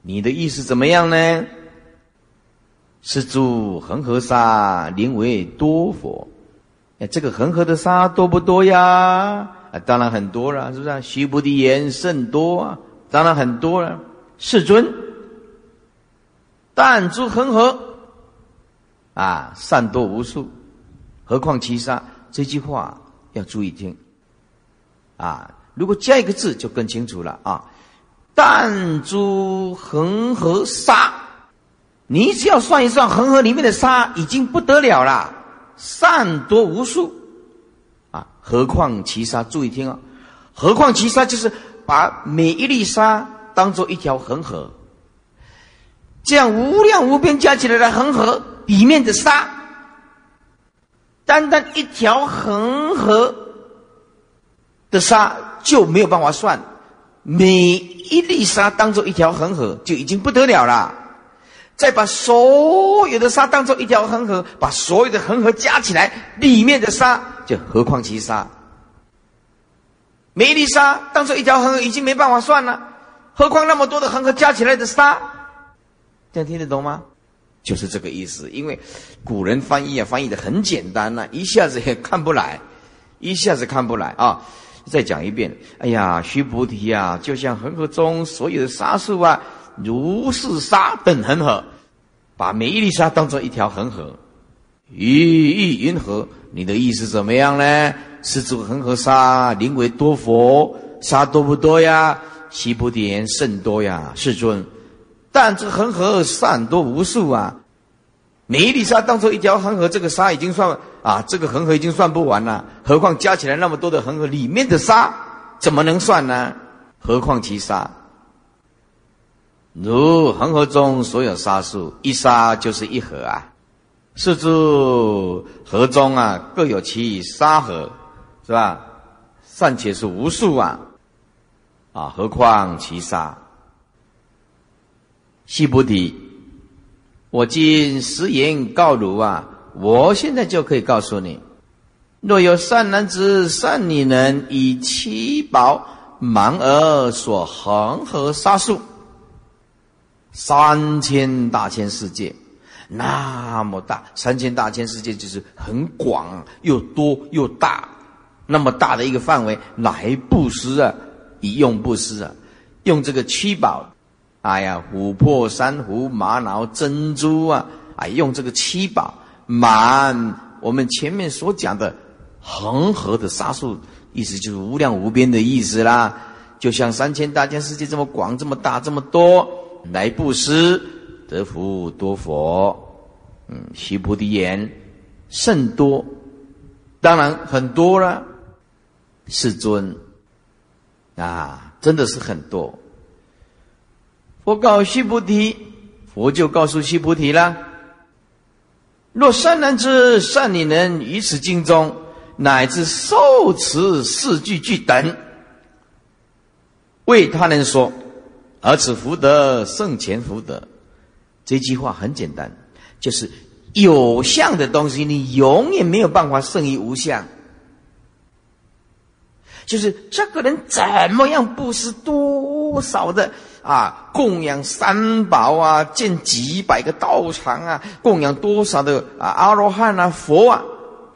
你的意思怎么样呢？是诸恒河沙名为多佛。哎，这个恒河的沙多不多呀？啊，当然很多了，是不是？须菩提言甚多啊，当然很多了。世尊，但诸恒河。啊，善多无数，何况其沙？这句话要注意听。啊，如果加一个字就更清楚了啊。弹珠恒河沙，你只要算一算，恒河里面的沙已经不得了了，善多无数。啊，何况其沙？注意听啊，何况其沙就是把每一粒沙当做一条恒河，这样无量无边加起来的恒河。里面的沙单单一条恒河的沙就没有办法算，每一粒沙当做一条恒河就已经不得了了。再把所有的沙当做一条恒河，把所有的恒河加起来，里面的沙就何况其沙。每一粒沙当做一条恒河已经没办法算了，何况那么多的恒河加起来的沙，这样听得懂吗？就是这个意思。因为古人翻译啊，翻译的很简单呐，一下子也看不来，一下子看不来啊。再讲一遍，哎呀，须菩提呀，就像恒河中所有的沙数啊。如是沙等恒河，把每一粒沙当做一条恒河，一一云河。你的意思怎么样呢？是这个恒河沙名为多佛，沙多不多呀？西菩提言甚多呀，世尊。但这个恒河善多无数啊，每一粒沙当做一条恒河，这个沙已经算啊，这个恒河已经算不完了。何况加起来那么多的恒河里面的沙，怎么能算呢？何况其沙？如恒河中所有沙数，一沙就是一河啊。是诸河中啊，各有其沙河，是吧？尚且是无数啊，啊，何况其沙？须菩提，我今实言告汝啊，我现在就可以告诉你：若有善男子、善女人以七宝盲而所恒河沙数。三千大千世界，那么大，三千大千世界就是很广又多又大，那么大的一个范围来布施啊，以用布施啊，用这个七宝，哎呀，琥珀、珊瑚、玛瑙、珍珠啊，哎，用这个七宝满我们前面所讲的恒河的沙数，意思就是无量无边的意思啦，就像三千大千世界这么广、这么大、这么多。来布施得福多佛，嗯，须菩提言甚多，当然很多了，世尊啊，真的是很多。我告须菩提，佛就告诉须菩提了：若善男子、善女人于此经中，乃至受持四句句等，为他人说。而此福德胜前福德，这句话很简单，就是有相的东西，你永远没有办法胜于无相。就是这个人怎么样布施多少的啊，供养三宝啊，建几百个道场啊，供养多少的啊阿罗汉啊佛啊，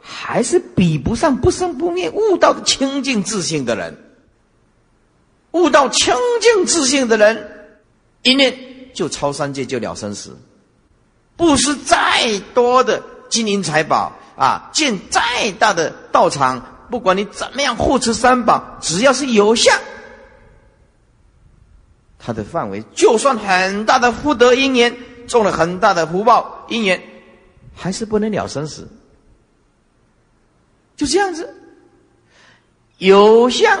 还是比不上不生不灭悟道的清净自信的人。悟到清净自信的人，一念就超三界，就了生死。布施再多的金银财宝啊，建再大的道场，不管你怎么样护持三宝，只要是有相，它的范围就算很大的福德因缘，种了很大的福报因缘，还是不能了生死。就这样子，有相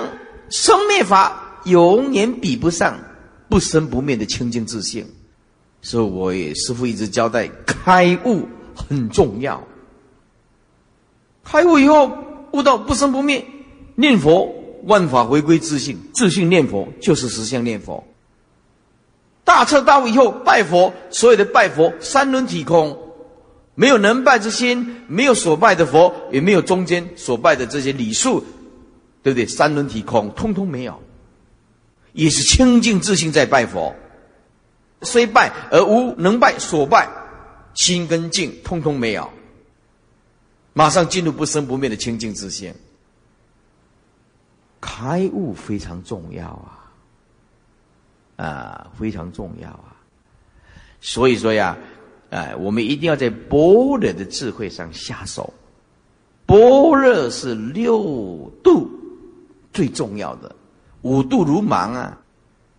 生灭法。永远比不上不生不灭的清净自性，所以我也师父一直交代，开悟很重要。开悟以后悟到不生不灭，念佛万法回归自性，自性念佛就是实相念佛。大彻大悟以后拜佛，所有的拜佛三轮体空，没有能拜之心，没有所拜的佛，也没有中间所拜的这些礼数，对不对？三轮体空，通通没有。也是清净自信在拜佛，虽拜而无能拜所拜，心跟境通通没有，马上进入不生不灭的清净自信，开悟非常重要啊，啊，非常重要啊，所以说呀，哎，我们一定要在般若的智慧上下手，般若是六度最重要的。五度如盲啊，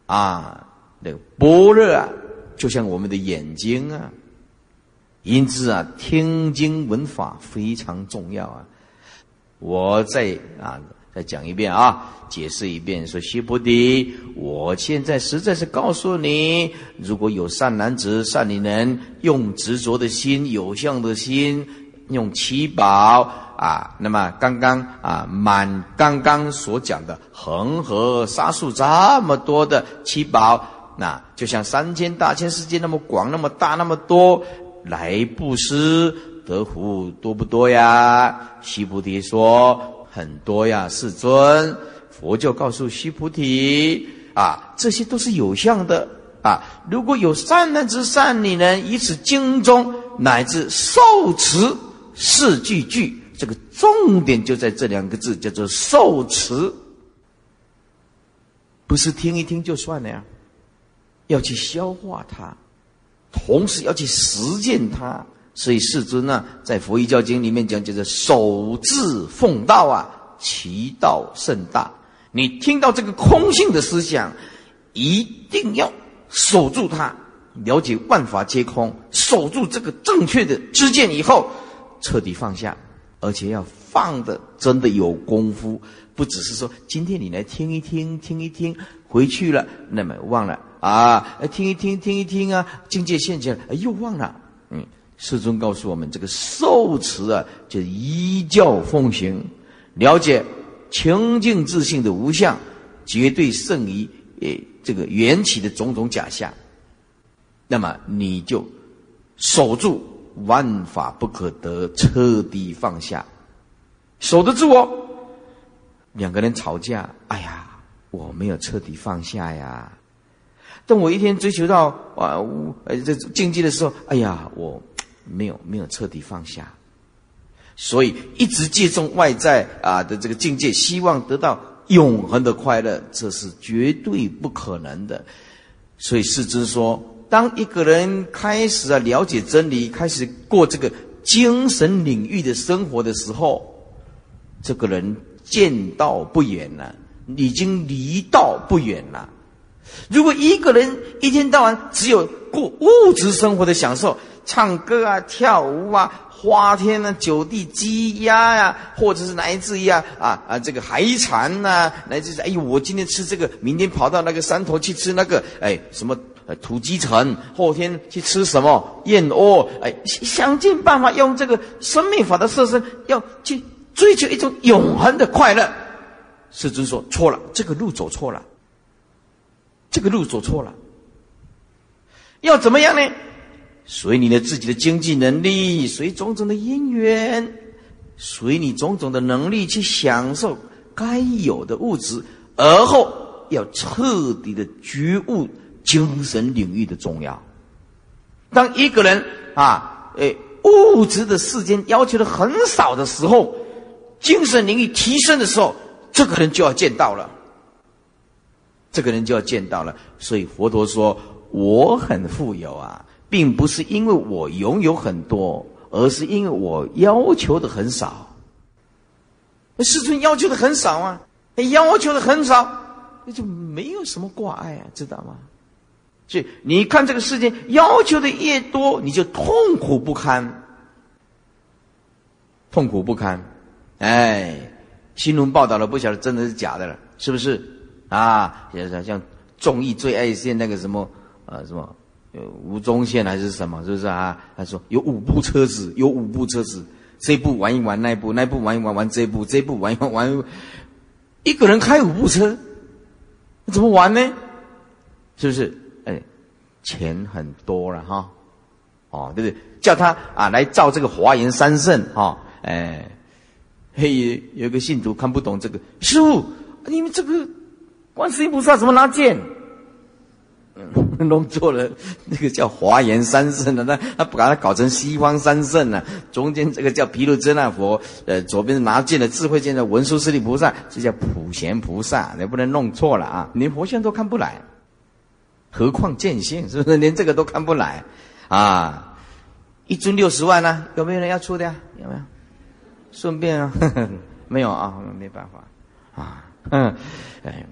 啊，那个般若啊，就像我们的眼睛啊，因此啊，听经闻法非常重要啊。我在啊，再讲一遍啊，解释一遍，说西菩提，我现在实在是告诉你，如果有善男子、善女人，用执着的心、有相的心，用七宝啊，那么刚刚啊满刚刚所讲的恒河沙数这么多的七宝，那就像三千大千世界那么广那么大那么多来布施，得福多不多呀？西菩提说很多呀，世尊。佛就告诉须菩提啊，这些都是有相的啊。如果有善男之善女人，以此经中乃至受持四句句，这个重点就在这两个字，叫做受持。不是听一听就算了呀，要去消化它，同时要去实践它。所以世尊呢，在佛一教经里面讲，叫做守志奉道啊，其道甚大。你听到这个空性的思想，一定要守住它，了解万法皆空，守住这个正确的知见以后，彻底放下，而且要放的真的有功夫，不只是说今天你来听一听，听一听，回去了那么忘了啊，听一听，听一听啊，境界现前了，又忘了。嗯，世尊告诉我们，这个受持啊，就是依教奉行，了解。清净自信的无相，绝对胜于诶这个缘起的种种假象。那么你就守住万法不可得，彻底放下，守得住哦。两个人吵架，哎呀，我没有彻底放下呀。等我一天追求到啊，呃这境界的时候，哎呀，我没有没有彻底放下。所以一直借重外在啊的这个境界，希望得到永恒的快乐，这是绝对不可能的。所以世尊说，当一个人开始啊了解真理，开始过这个精神领域的生活的时候，这个人见道不远了，已经离道不远了。如果一个人一天到晚只有过物质生活的享受，唱歌啊，跳舞啊。花天啊，酒地鸡鸭呀，或者是来自于啊啊啊这个海产呐，来自于哎呦，我今天吃这个，明天跑到那个山头去吃那个，哎什么土鸡城，后天去吃什么燕窝，哎想尽办法用这个生命法的设身，要去追求一种永恒的快乐。世尊说错了，这个路走错了，这个路走错了，要怎么样呢？随你的自己的经济能力，随种种的因缘，随你种种的能力去享受该有的物质，而后要彻底的觉悟精神领域的重要。当一个人啊，诶，物质的世间要求的很少的时候，精神领域提升的时候，这个人就要见到了。这个人就要见到了。所以佛陀说：“我很富有啊。”并不是因为我拥有很多，而是因为我要求的很少。世尊要求的很少啊，要求的很少，那就没有什么挂碍啊，知道吗？所以你看这个世界要求的越多，你就痛苦不堪，痛苦不堪。哎，新闻报道了，不晓得真的是假的了，是不是？啊，像像综艺最爱现那个什么呃什么。呃，吴宗宪还是什么，是不是啊？他说有五部车子，有五部车子，这部玩一玩，那部那部玩一玩，玩这部，这部玩一玩，玩一个人开五部车，怎么玩呢？是不是？哎，钱很多了哈，哦，对不对？叫他啊来造这个华严三圣哈，哎，嘿，有个信徒看不懂这个，师傅，你们这个观世音菩萨怎么拿剑？弄错了，那个叫华严三圣的，那他把它搞成西方三圣了。中间这个叫毗卢遮那佛，呃，左边拿剑的智慧剑的文殊师利菩萨，这叫普贤菩萨，你不能弄错了啊！连佛像都看不来，何况见性，是不是？连这个都看不来啊！一尊六十万呢？有没有人要出的呀？有没有？顺便啊，没有啊，没办法啊，嗯，哎，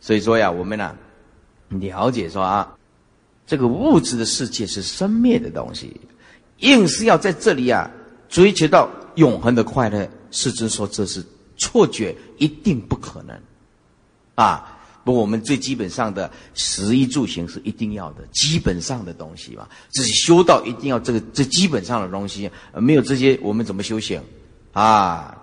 所以说呀，我们呢。了解说啊，这个物质的世界是生灭的东西，硬是要在这里啊追求到永恒的快乐，世尊说这是错觉，一定不可能。啊，不我们最基本上的食衣住行是一定要的，基本上的东西嘛。这是修道一定要这个最基本上的东西，没有这些我们怎么修行啊？